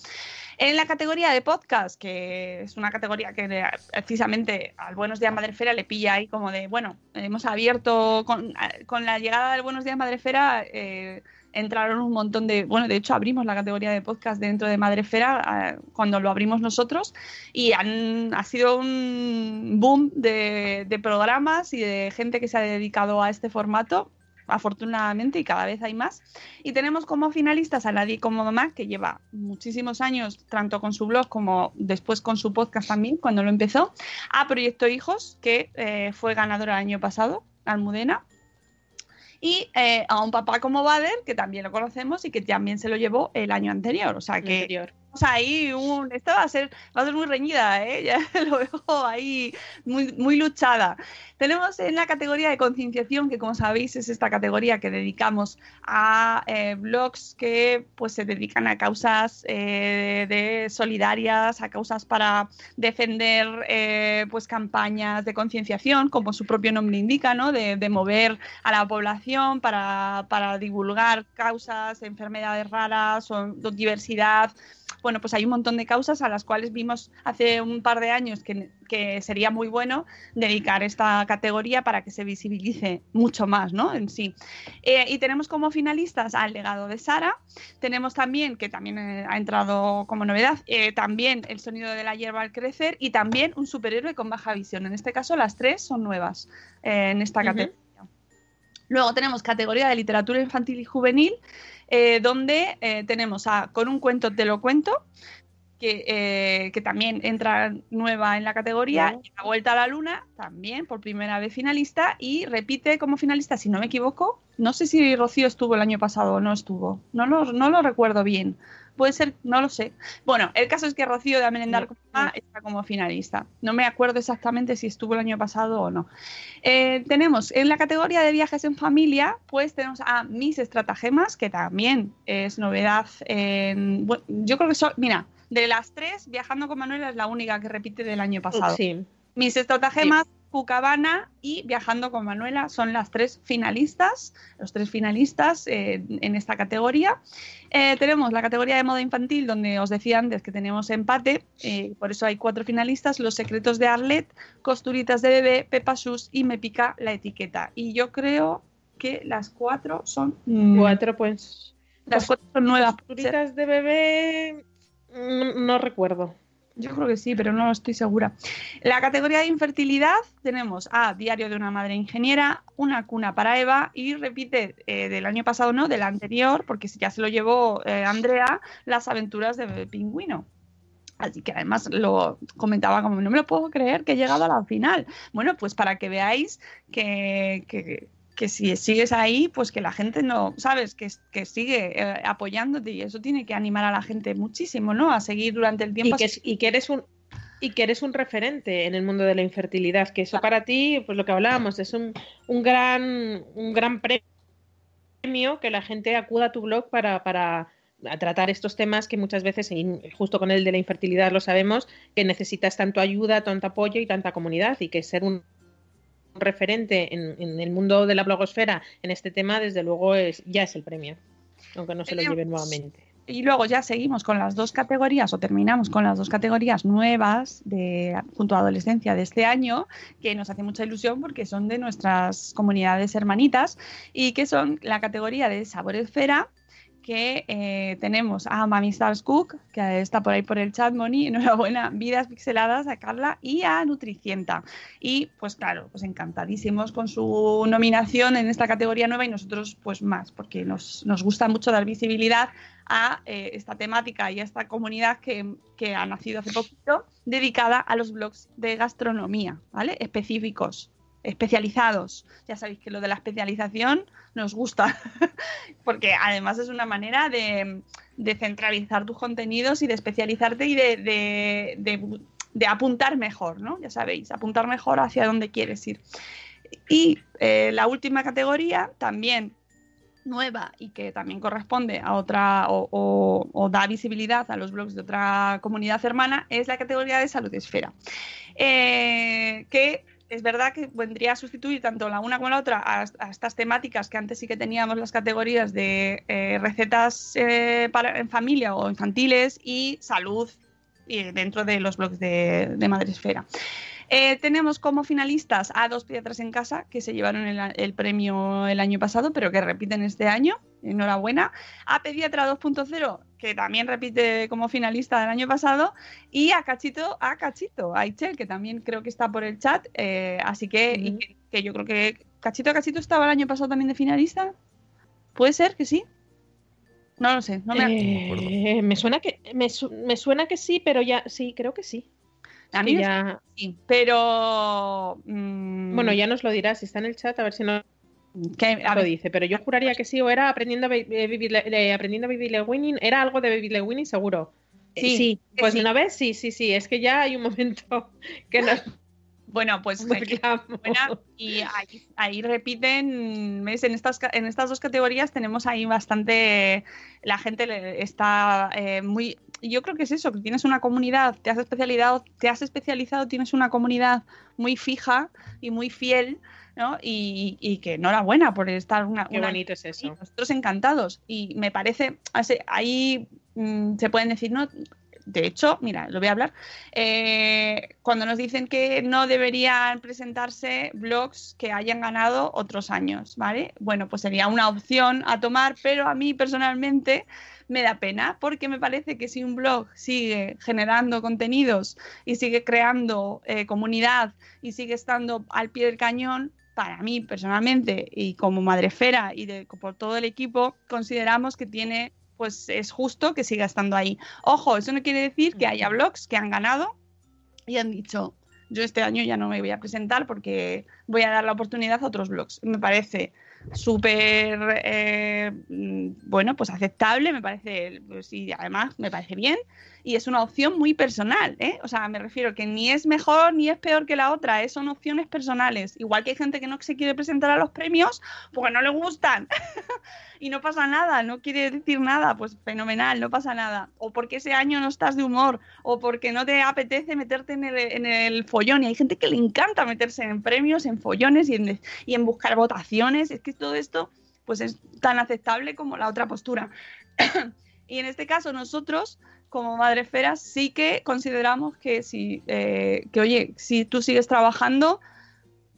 En la categoría de podcast, que es una categoría que precisamente al Buenos Días Madrefera le pilla ahí como de, bueno, hemos abierto con, con la llegada del Buenos Días Madrefera. Eh, entraron un montón de, bueno, de hecho abrimos la categoría de podcast dentro de Madrefera eh, cuando lo abrimos nosotros y han, ha sido un boom de, de programas y de gente que se ha dedicado a este formato afortunadamente, y cada vez hay más. Y tenemos como finalistas a Nadie como Mamá, que lleva muchísimos años, tanto con su blog como después con su podcast también, cuando lo empezó, a Proyecto Hijos, que eh, fue ganadora el año pasado, Almudena, y eh, a un papá como Bader, que también lo conocemos y que también se lo llevó el año anterior. O sea que ahí un. Esta va a ser, va a ser muy reñida, ¿eh? Ya lo veo ahí muy, muy luchada. Tenemos en la categoría de concienciación, que como sabéis es esta categoría que dedicamos a eh, blogs que pues se dedican a causas eh, de solidarias, a causas para defender eh, pues campañas de concienciación, como su propio nombre indica, ¿no? De, de mover a la población para, para divulgar causas, enfermedades raras o diversidad bueno, pues hay un montón de causas a las cuales vimos hace un par de años que, sería muy bueno dedicar esta categoría para que se visibilice mucho más, ¿no? En sí. Eh, y tenemos como finalistas al legado de Sara, tenemos también, que también eh, ha entrado como novedad, eh, también el sonido de la hierba al crecer y también un superhéroe con baja visión. En este caso, las tres son nuevas en esta categoría. Luego tenemos categoría de literatura infantil y juvenil, eh, donde eh, tenemos a Con un cuento te lo cuento, que, eh, que también entra nueva en la categoría. La Vuelta a la Luna, también por primera vez finalista. Y repite como finalista, si no me equivoco. No sé si Rocío estuvo el año pasado o no estuvo. No lo, no lo recuerdo bien. Puede ser, no lo sé. Bueno, el caso es que Rocío de Amenendar está como finalista. No me acuerdo exactamente si estuvo el año pasado o no. Eh, tenemos en la categoría de viajes en familia, pues tenemos a Mis Estratagemas, que también es novedad. En, bueno, yo creo que son, mira, de las tres, Viajando con Manuela es la única que repite del año pasado. Sí. Mis estratagemas, Cucabana y Viajando con Manuela son las tres finalistas, los tres finalistas eh, en esta categoría. Eh, tenemos la categoría de moda infantil, donde os decía antes que tenemos empate, eh, por eso hay cuatro finalistas: Los secretos de Arlet, Costuritas de bebé, Pepa Sus y Me pica la etiqueta. Y yo creo que las cuatro son. mm, Cuatro, pues. Las cuatro son nuevas. Costuritas de bebé. No, no recuerdo. Yo creo que sí, pero no estoy segura. La categoría de infertilidad tenemos a Diario de una madre ingeniera, Una cuna para Eva y repite eh, del año pasado, no, del anterior, porque ya se lo llevó eh, Andrea, Las aventuras de Pingüino. Así que además lo comentaba como, no me lo puedo creer que he llegado a la final. Bueno, pues para que veáis que, que, que si sigues ahí, pues que la gente no, sabes, que, que sigue eh, apoyándote y eso tiene que animar a la gente muchísimo, ¿no? A seguir durante el Y tiempo. que, y que eres un y que eres un referente en el mundo de la infertilidad, que eso para ti, pues lo que hablábamos, es un, un gran un gran premio que la gente acuda a tu blog para, para a tratar estos temas que muchas veces, y justo con el de la infertilidad lo sabemos, que necesitas tanto ayuda, tanto apoyo y tanta comunidad, y que ser un referente en, en el mundo de la blogosfera en este tema, desde luego es, ya es el premio, aunque no se lo lleve nuevamente. Y luego ya seguimos con las dos categorías o terminamos con las dos categorías nuevas de junto a adolescencia de este año que nos hace mucha ilusión porque son de nuestras comunidades hermanitas y que son la categoría de sabor esfera que eh, tenemos a Mami Stars Cook, que está por ahí por el chat, Moni, enhorabuena, Vidas Pixeladas, a Carla y a Nutricienta. Y pues claro, pues encantadísimos con su nominación en esta categoría nueva y nosotros pues más, porque nos, nos gusta mucho dar visibilidad a eh, esta temática y a esta comunidad que, que ha nacido hace poquito, dedicada a los blogs de gastronomía, ¿vale? Específicos especializados. Ya sabéis que lo de la especialización nos gusta, porque además es una manera de, de centralizar tus contenidos y de especializarte y de, de, de, apuntar mejor, ¿no? Ya sabéis, apuntar mejor hacia donde quieres ir. Y eh, la última categoría, también nueva y que también corresponde a otra o, da visibilidad a los blogs de otra comunidad hermana, es la categoría de salud esfera. Eh, que es verdad que vendría a sustituir tanto la una como la otra a, estas temáticas que antes sí que teníamos las categorías de eh, recetas eh, para, en familia o infantiles y salud y dentro de los blogs de, de Madresfera. Eh, tenemos como finalistas a Dos Piedras en Casa, que se llevaron el, el, premio el año pasado, pero que repiten este año. Enhorabuena. A Pediatra 2.0, que también repite como finalista del año pasado. Y a Cachito, a Cachito, a Aichel, que también creo que está por el chat. Eh, así que, mm. y que, que, yo creo que Cachito, Cachito estaba el año pasado también de finalista. ¿Puede ser que sí? No lo sé. No me, eh, me suena que me, su me suena que sí, pero ya sí, creo que sí. A mí ya... sí, pero. Mmm... Bueno, ya nos lo dirá si está en el chat, a ver si no que, lo dice. Pero yo juraría que sí, o era aprendiendo a vivir, eh, aprendiendo a vivir winning, era algo de vivir winning, seguro. Sí, sí. pues sí. una vez sí, sí, sí. Es que ya hay un momento que nos. Bueno, pues buena, y ahí, ahí, repiten, ¿ves? En estas, en estas dos categorías tenemos ahí bastante, la gente está eh, muy, yo creo que es eso, que tienes una comunidad, te has especializado, te has especializado, tienes una comunidad muy fija y muy fiel, ¿no? Y, y que enhorabuena por estar una... Qué una, bonito es eso. Nosotros encantados. Y me parece, ahí mmm, se pueden decir, ¿no? De hecho, mira, lo voy a hablar. Eh, cuando nos dicen que no deberían presentarse blogs que hayan ganado otros años, ¿vale? Bueno, pues sería una opción a tomar, pero a mí personalmente me da pena porque me parece que si un blog sigue generando contenidos y sigue creando eh, comunidad y sigue estando al pie del cañón, para mí personalmente y como madrefera y de, por todo el equipo, consideramos que tiene pues es justo que siga estando ahí. Ojo, eso no quiere decir que haya blogs que han ganado y han dicho, yo este año ya no me voy a presentar porque voy a dar la oportunidad a otros blogs. Me parece súper, eh, mm, bueno, pues aceptable, me parece, pues, y además me parece bien, y es una opción muy personal, ¿eh? O sea, me refiero que ni es mejor ni es peor que la otra, ¿eh? son opciones personales. Igual que hay gente que no se quiere presentar a los premios porque no le gustan y no pasa nada, no quiere decir nada, pues fenomenal, no pasa nada. O porque ese año no estás de humor, o porque no te apetece meterte en el, en el follón. Y hay gente que le encanta meterse en premios, en follones y en, y en buscar votaciones. Es que todo esto pues es tan aceptable como la otra postura. y en este caso nosotros como Madresfera sí que consideramos que si, eh, que oye, si tú sigues trabajando,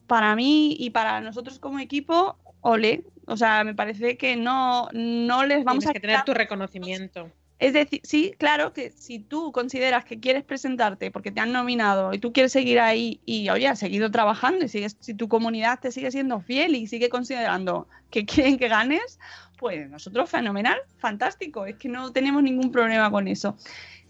para mí y para nosotros como equipo, ole. O sea, me parece que no, no les vamos Tienes a que tener tu reconocimiento. Es decir, sí, claro que si tú consideras que quieres presentarte porque te han nominado y tú quieres seguir ahí y, oye, has seguido trabajando y sigues, si tu comunidad te sigue siendo fiel y sigue considerando que quieren que ganes, pues nosotros fenomenal, fantástico, es que no tenemos ningún problema con eso.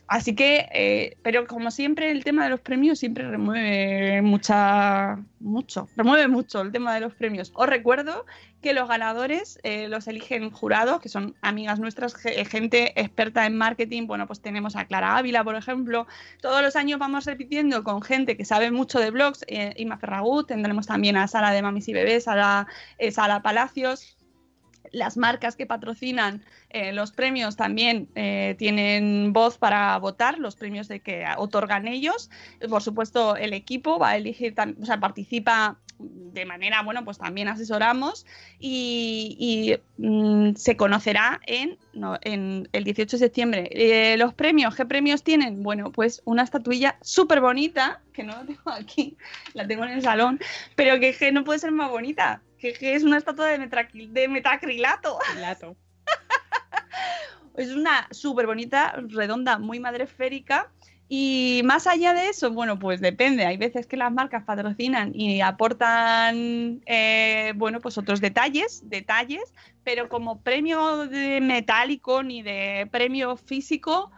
Así que, eh, pero como siempre, el tema de los premios siempre remueve mucha, mucho, remueve mucho el tema de los premios. Os recuerdo que los ganadores eh, los eligen jurados, que son amigas nuestras, ge- gente experta en marketing. Bueno, pues tenemos a Clara Ávila, por ejemplo. Todos los años vamos repitiendo con gente que sabe mucho de blogs. Eh, Inma Ferragut, tendremos también a Sara de Mamis y Bebés, Sara, eh, Sara Palacios las marcas que patrocinan eh, los premios también eh, tienen voz para votar los premios de que otorgan ellos. Por supuesto, el equipo va a elegir, o sea, participa de manera, bueno, pues también asesoramos y, y, mm, se conocerá en, no, en el 18 de septiembre. Eh, los premios, ¿qué premios tienen? Bueno, pues una estatuilla súper bonita, que no la tengo aquí, la tengo en el salón, pero que, que no puede ser más bonita, que, que es una estatua de, metacrilato. Lato. Es una súper bonita, redonda, muy madresférica. Y más allá de eso, bueno, pues depende. Hay veces que las marcas patrocinan y aportan, eh, bueno, pues otros detalles, detalles, pero como premio de metálico ni de premio físico,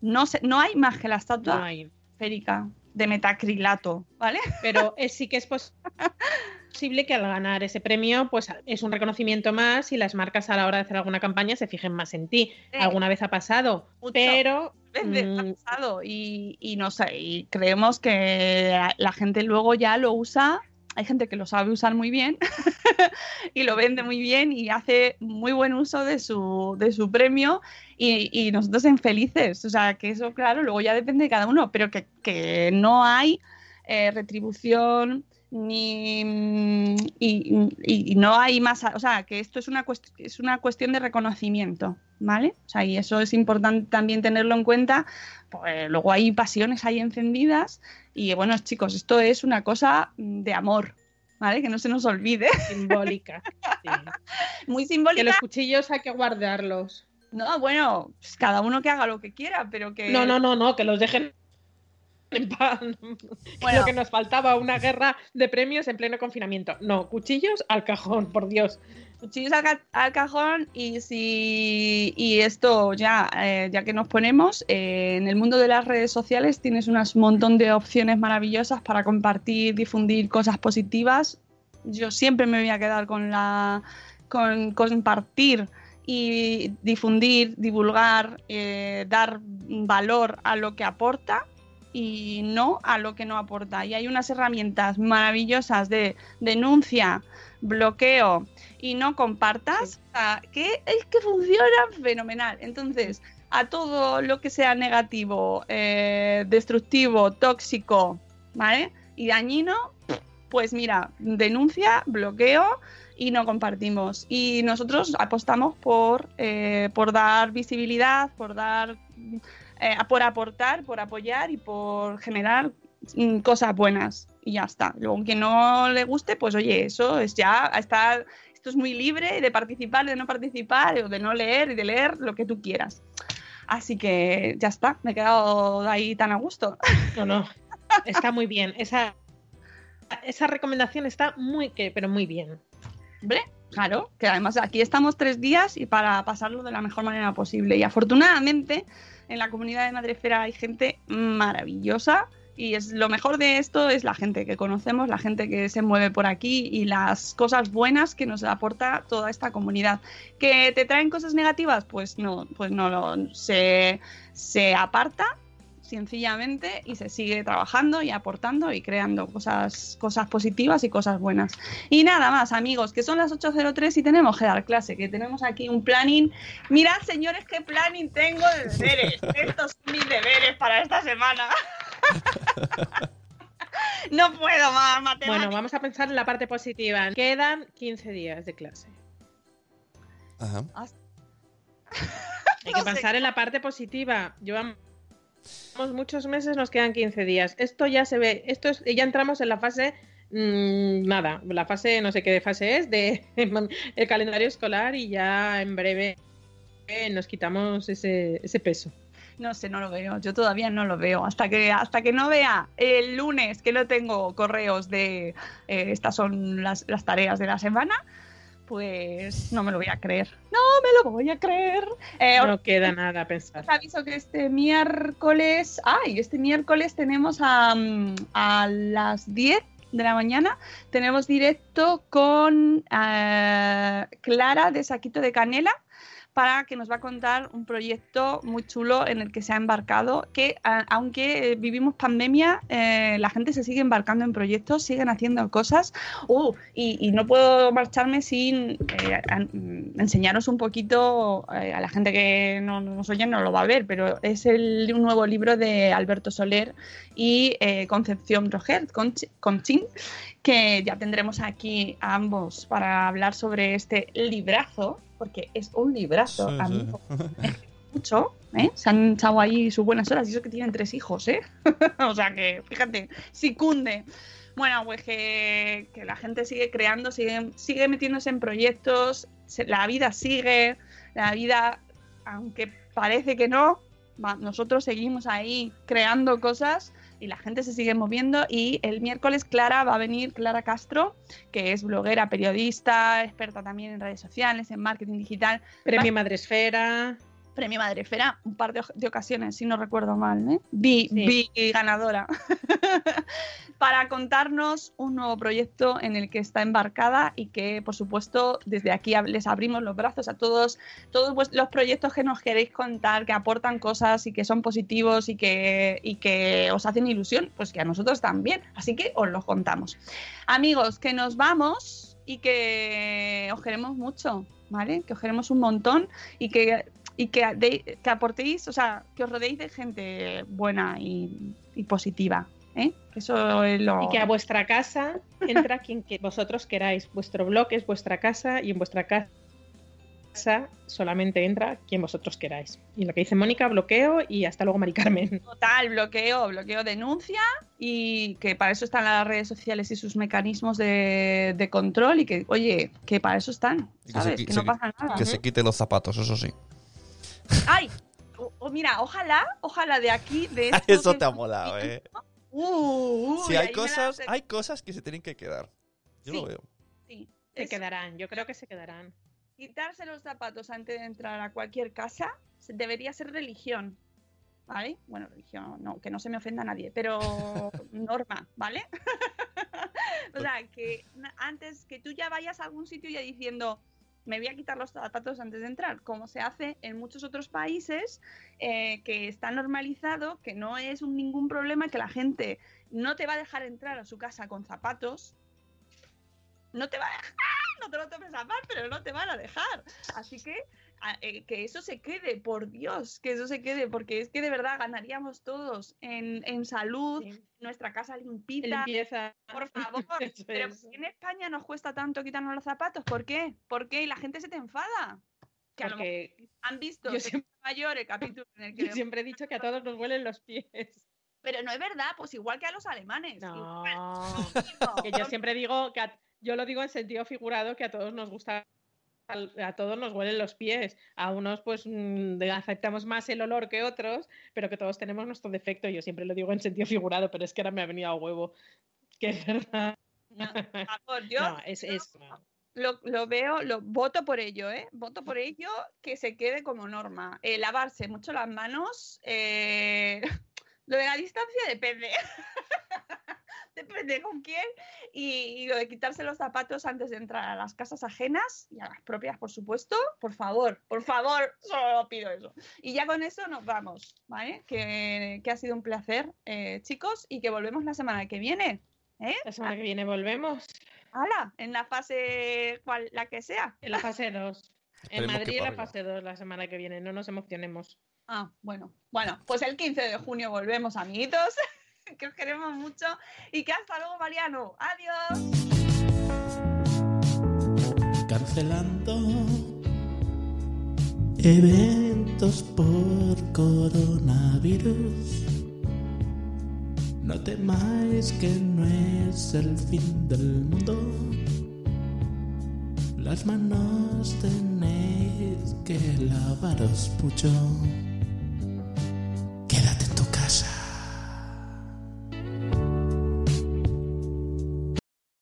no, se, no hay más que la estatua No hay. esférica de metacrilato, ¿vale? Pero sí que es pos- posible que al ganar ese premio, pues es un reconocimiento más y las marcas a la hora de hacer alguna campaña se fijen más en ti. Sí. Alguna vez ha pasado, Mucho. pero ha mm, pasado y, y no sé, y creemos que la- la gente luego ya lo usa. Hay gente que lo sabe usar muy bien y lo vende muy bien y hace muy buen uso de su, de su premio y, y nosotros en felices. O sea, que eso, claro, luego ya depende de cada uno, pero que, que no hay eh, retribución ni mm, y, y- y no hay más, o sea, que esto es una, es una cuestión de reconocimiento, ¿vale? O sea, y eso es importante también tenerlo en cuenta. Pues luego hay pasiones ahí encendidas y bueno, chicos, esto es una cosa de amor, ¿vale? Que no se nos olvide. simbólica. sí. Muy Que simbólica. los cuchillos hay que guardarlos. No, bueno, pues cada uno que haga lo que quiera, pero que No, no, no, no, que los dejen. Bueno. Lo que nos faltaba, una guerra de premios en pleno confinamiento. No, cuchillos al cajón, por Dios. cuchillos al, ca- al cajón y si y esto ya eh, ya que nos ponemos eh, en el mundo de las redes sociales tienes un montón de opciones maravillosas para compartir difundir cosas positivas yo siempre me voy a quedar con la con compartir y difundir divulgar eh, dar valor a lo que aporta y no a lo que no aporta y hay unas herramientas maravillosas de denuncia bloqueo y no compartas, o sea, que es que funciona fenomenal. Entonces, a todo lo que sea negativo, eh, destructivo, tóxico, ¿vale? Y dañino, pues mira, denuncia, bloqueo y no compartimos. Y nosotros apostamos por, eh, por dar visibilidad, por dar, eh, por aportar, por apoyar y por generar mm, cosas buenas y ya está. Luego que no le guste, pues oye, eso es ya está esto es muy libre de participar, de no participar, o de no leer y de leer lo que tú quieras. Así que ya está, me he quedado ahí tan a gusto. No, no. Está muy bien. Esa, esa recomendación está muy, pero muy bien. Hombre, Claro, que además aquí estamos tres días y para pasarlo de la mejor manera posible. Y afortunadamente en la comunidad de Madrefera hay gente maravillosa y es lo mejor de esto es la gente que conocemos, la gente que se mueve por aquí y las cosas buenas que nos aporta toda esta comunidad. ¿Que te traen cosas negativas? Pues no, pues no lo se, se aparta sencillamente y se sigue trabajando y aportando y creando cosas, cosas positivas y cosas buenas. Y nada más, amigos, que son las 8.03 y tenemos que dar clase, que tenemos aquí un planning. Mirad, señores, qué planning tengo de deberes. Estos son mis deberes para esta semana. no puedo más, matemáticas. Bueno, vamos a pensar en la parte positiva. Quedan 15 días de clase. Ajá. Hay que pensar en la parte positiva. Llevamos muchos meses, nos quedan 15 días. Esto ya se ve, esto es, ya entramos en la fase mm, nada, la fase, no sé qué de fase es, de el calendario escolar y ya en breve nos quitamos ese, ese peso. No sé, no lo veo. Yo todavía no lo veo. Hasta que, hasta que no vea el lunes que no tengo correos de eh, estas son las, las tareas de la semana, pues no me lo voy a creer. No me lo voy a creer. Eh, no queda nada a pensar. Os aviso que este miércoles. ¡Ay! Este miércoles tenemos a, mm, a las 10 de la mañana. Tenemos directo con eh, Clara de Saquito de Canela para que nos va a contar un proyecto muy chulo en el que se ha embarcado, que a- aunque eh, vivimos pandemia, eh, la gente se sigue embarcando en proyectos, siguen haciendo cosas. Uh, y, y no puedo marcharme sin eh, an- mm, enseñaros un poquito, eh, a la gente que no no nos oye no lo va a ver, pero es el, un nuevo libro de Alberto Soler y eh, Concepción Roger, Conchi- Conchín, que ya tendremos aquí a ambos para hablar sobre este librazo, porque es un librazo, Sí, sí. amigo. Mucho, ¿eh? Se han echado ahí sus buenas horas y eso que tienen tres hijos, ¿eh? o sea que, fíjate, si cunde. Bueno, pues que, que la gente sigue creando, sigue, sigue metiéndose en proyectos, se- la vida sigue, la vida, aunque parece que no, va- nosotros seguimos ahí creando cosas y la gente se sigue moviendo y el miércoles Clara va a venir, Clara Castro, que es bloguera, periodista, experta también en redes sociales, en marketing digital, Premio Madresfera. Premio Madrefera, un par de, de ocasiones, si no recuerdo mal, ¿eh? Vi, Sí. vi ganadora. Para contarnos un nuevo proyecto en el que está embarcada y que, por supuesto, desde aquí les abrimos los brazos a todos, todos los proyectos que nos queréis contar, que aportan cosas y que son positivos y que, y que os hacen ilusión, pues que a nosotros también. Así que os los contamos. Amigos, que nos vamos y que os queremos mucho, ¿vale? Que os queremos un montón y que y que, de- que aportéis, o sea, que os rodeéis de gente buena y, y positiva. ¿eh? Eso es lo. Y que a vuestra casa entra quien que vosotros queráis. Vuestro blog es vuestra casa y en vuestra casa solamente entra quien vosotros queráis. Y lo que dice Mónica, bloqueo y hasta luego, Mari Carmen. Total, bloqueo, bloqueo, denuncia y que para eso están las redes sociales y sus mecanismos de, de control y que, oye, que para eso están, Y que se ¿sabes? Que, se no pasa nada. Que se quite los zapatos, eso sí. ¡Ay! O- o mira, ojalá, ojalá de aquí, de esto Eso te ha molado, eh. Uh, uy, Sí, hay cosas, hay cosas que se tienen que quedar. Yo lo veo. sí, Se es- quedarán, yo creo que se quedarán. quitarse los zapatos antes de entrar a cualquier casa debería ser religión. ¿Vale? Bueno, religión, no, que no se me ofenda a nadie, pero norma, ¿vale? o sea, que antes que tú ya vayas a algún sitio ya diciendo, me voy a quitar los zapatos antes de entrar, como se hace en muchos otros países, eh, que está normalizado, que no es ningún problema, que la gente no te va a dejar entrar a su casa con zapatos, no te va a dejar, no te lo tomes a mal, pero no te van a dejar. Así que que eso se quede, por Dios, que eso se quede, porque es que de verdad ganaríamos todos en, en salud, Sí. nuestra casa limpita. Limpieza. Por favor, Eso pero es. ¿por qué en España nos cuesta tanto quitarnos los zapatos? ¿Por qué? ¿Por qué? Y la gente se te enfada. Que a lo mejor Porque han visto yo siempre- mayor el capítulo en el que yo siempre he dicho que a todos nos huelen los pies. Pero no es verdad, pues igual que a los alemanes. No, igual, que yo siempre digo que a- yo lo digo en sentido figurado que a todos nos gusta a todos nos huelen los pies. A unos pues mm, aceptamos más el olor que otros, pero que todos tenemos nuestro defecto. Yo siempre lo digo en sentido figurado, pero es que ahora me ha venido a huevo. Que es verdad. No, por favor, yo, No, es, lo veo, lo voto por ello, ¿eh? Voto por ello que se quede como norma. Eh, lavarse mucho las manos. eh, lo de la distancia depende. depende con quién. Y, y lo de quitarse los zapatos antes de entrar a las casas ajenas y a las propias, por supuesto. Por favor, por favor, solo pido eso. Y ya con eso nos vamos, ¿vale? Que, que ha sido un placer, eh, chicos, y que volvemos la semana que viene. ¿eh? La semana que viene volvemos. ¡Hala! En la fase, cual, la que sea. En la fase 2. En Madrid la fase 2 la semana que viene, no nos emocionemos. Ah, bueno. Bueno, pues el 15 de junio volvemos, amiguitos. que os queremos mucho. Y que hasta luego, Mariano. Adiós. Cancelando eventos por coronavirus. No temáis que no es el fin del mundo. Las manos tenéis que lavaros mucho.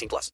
18 plus.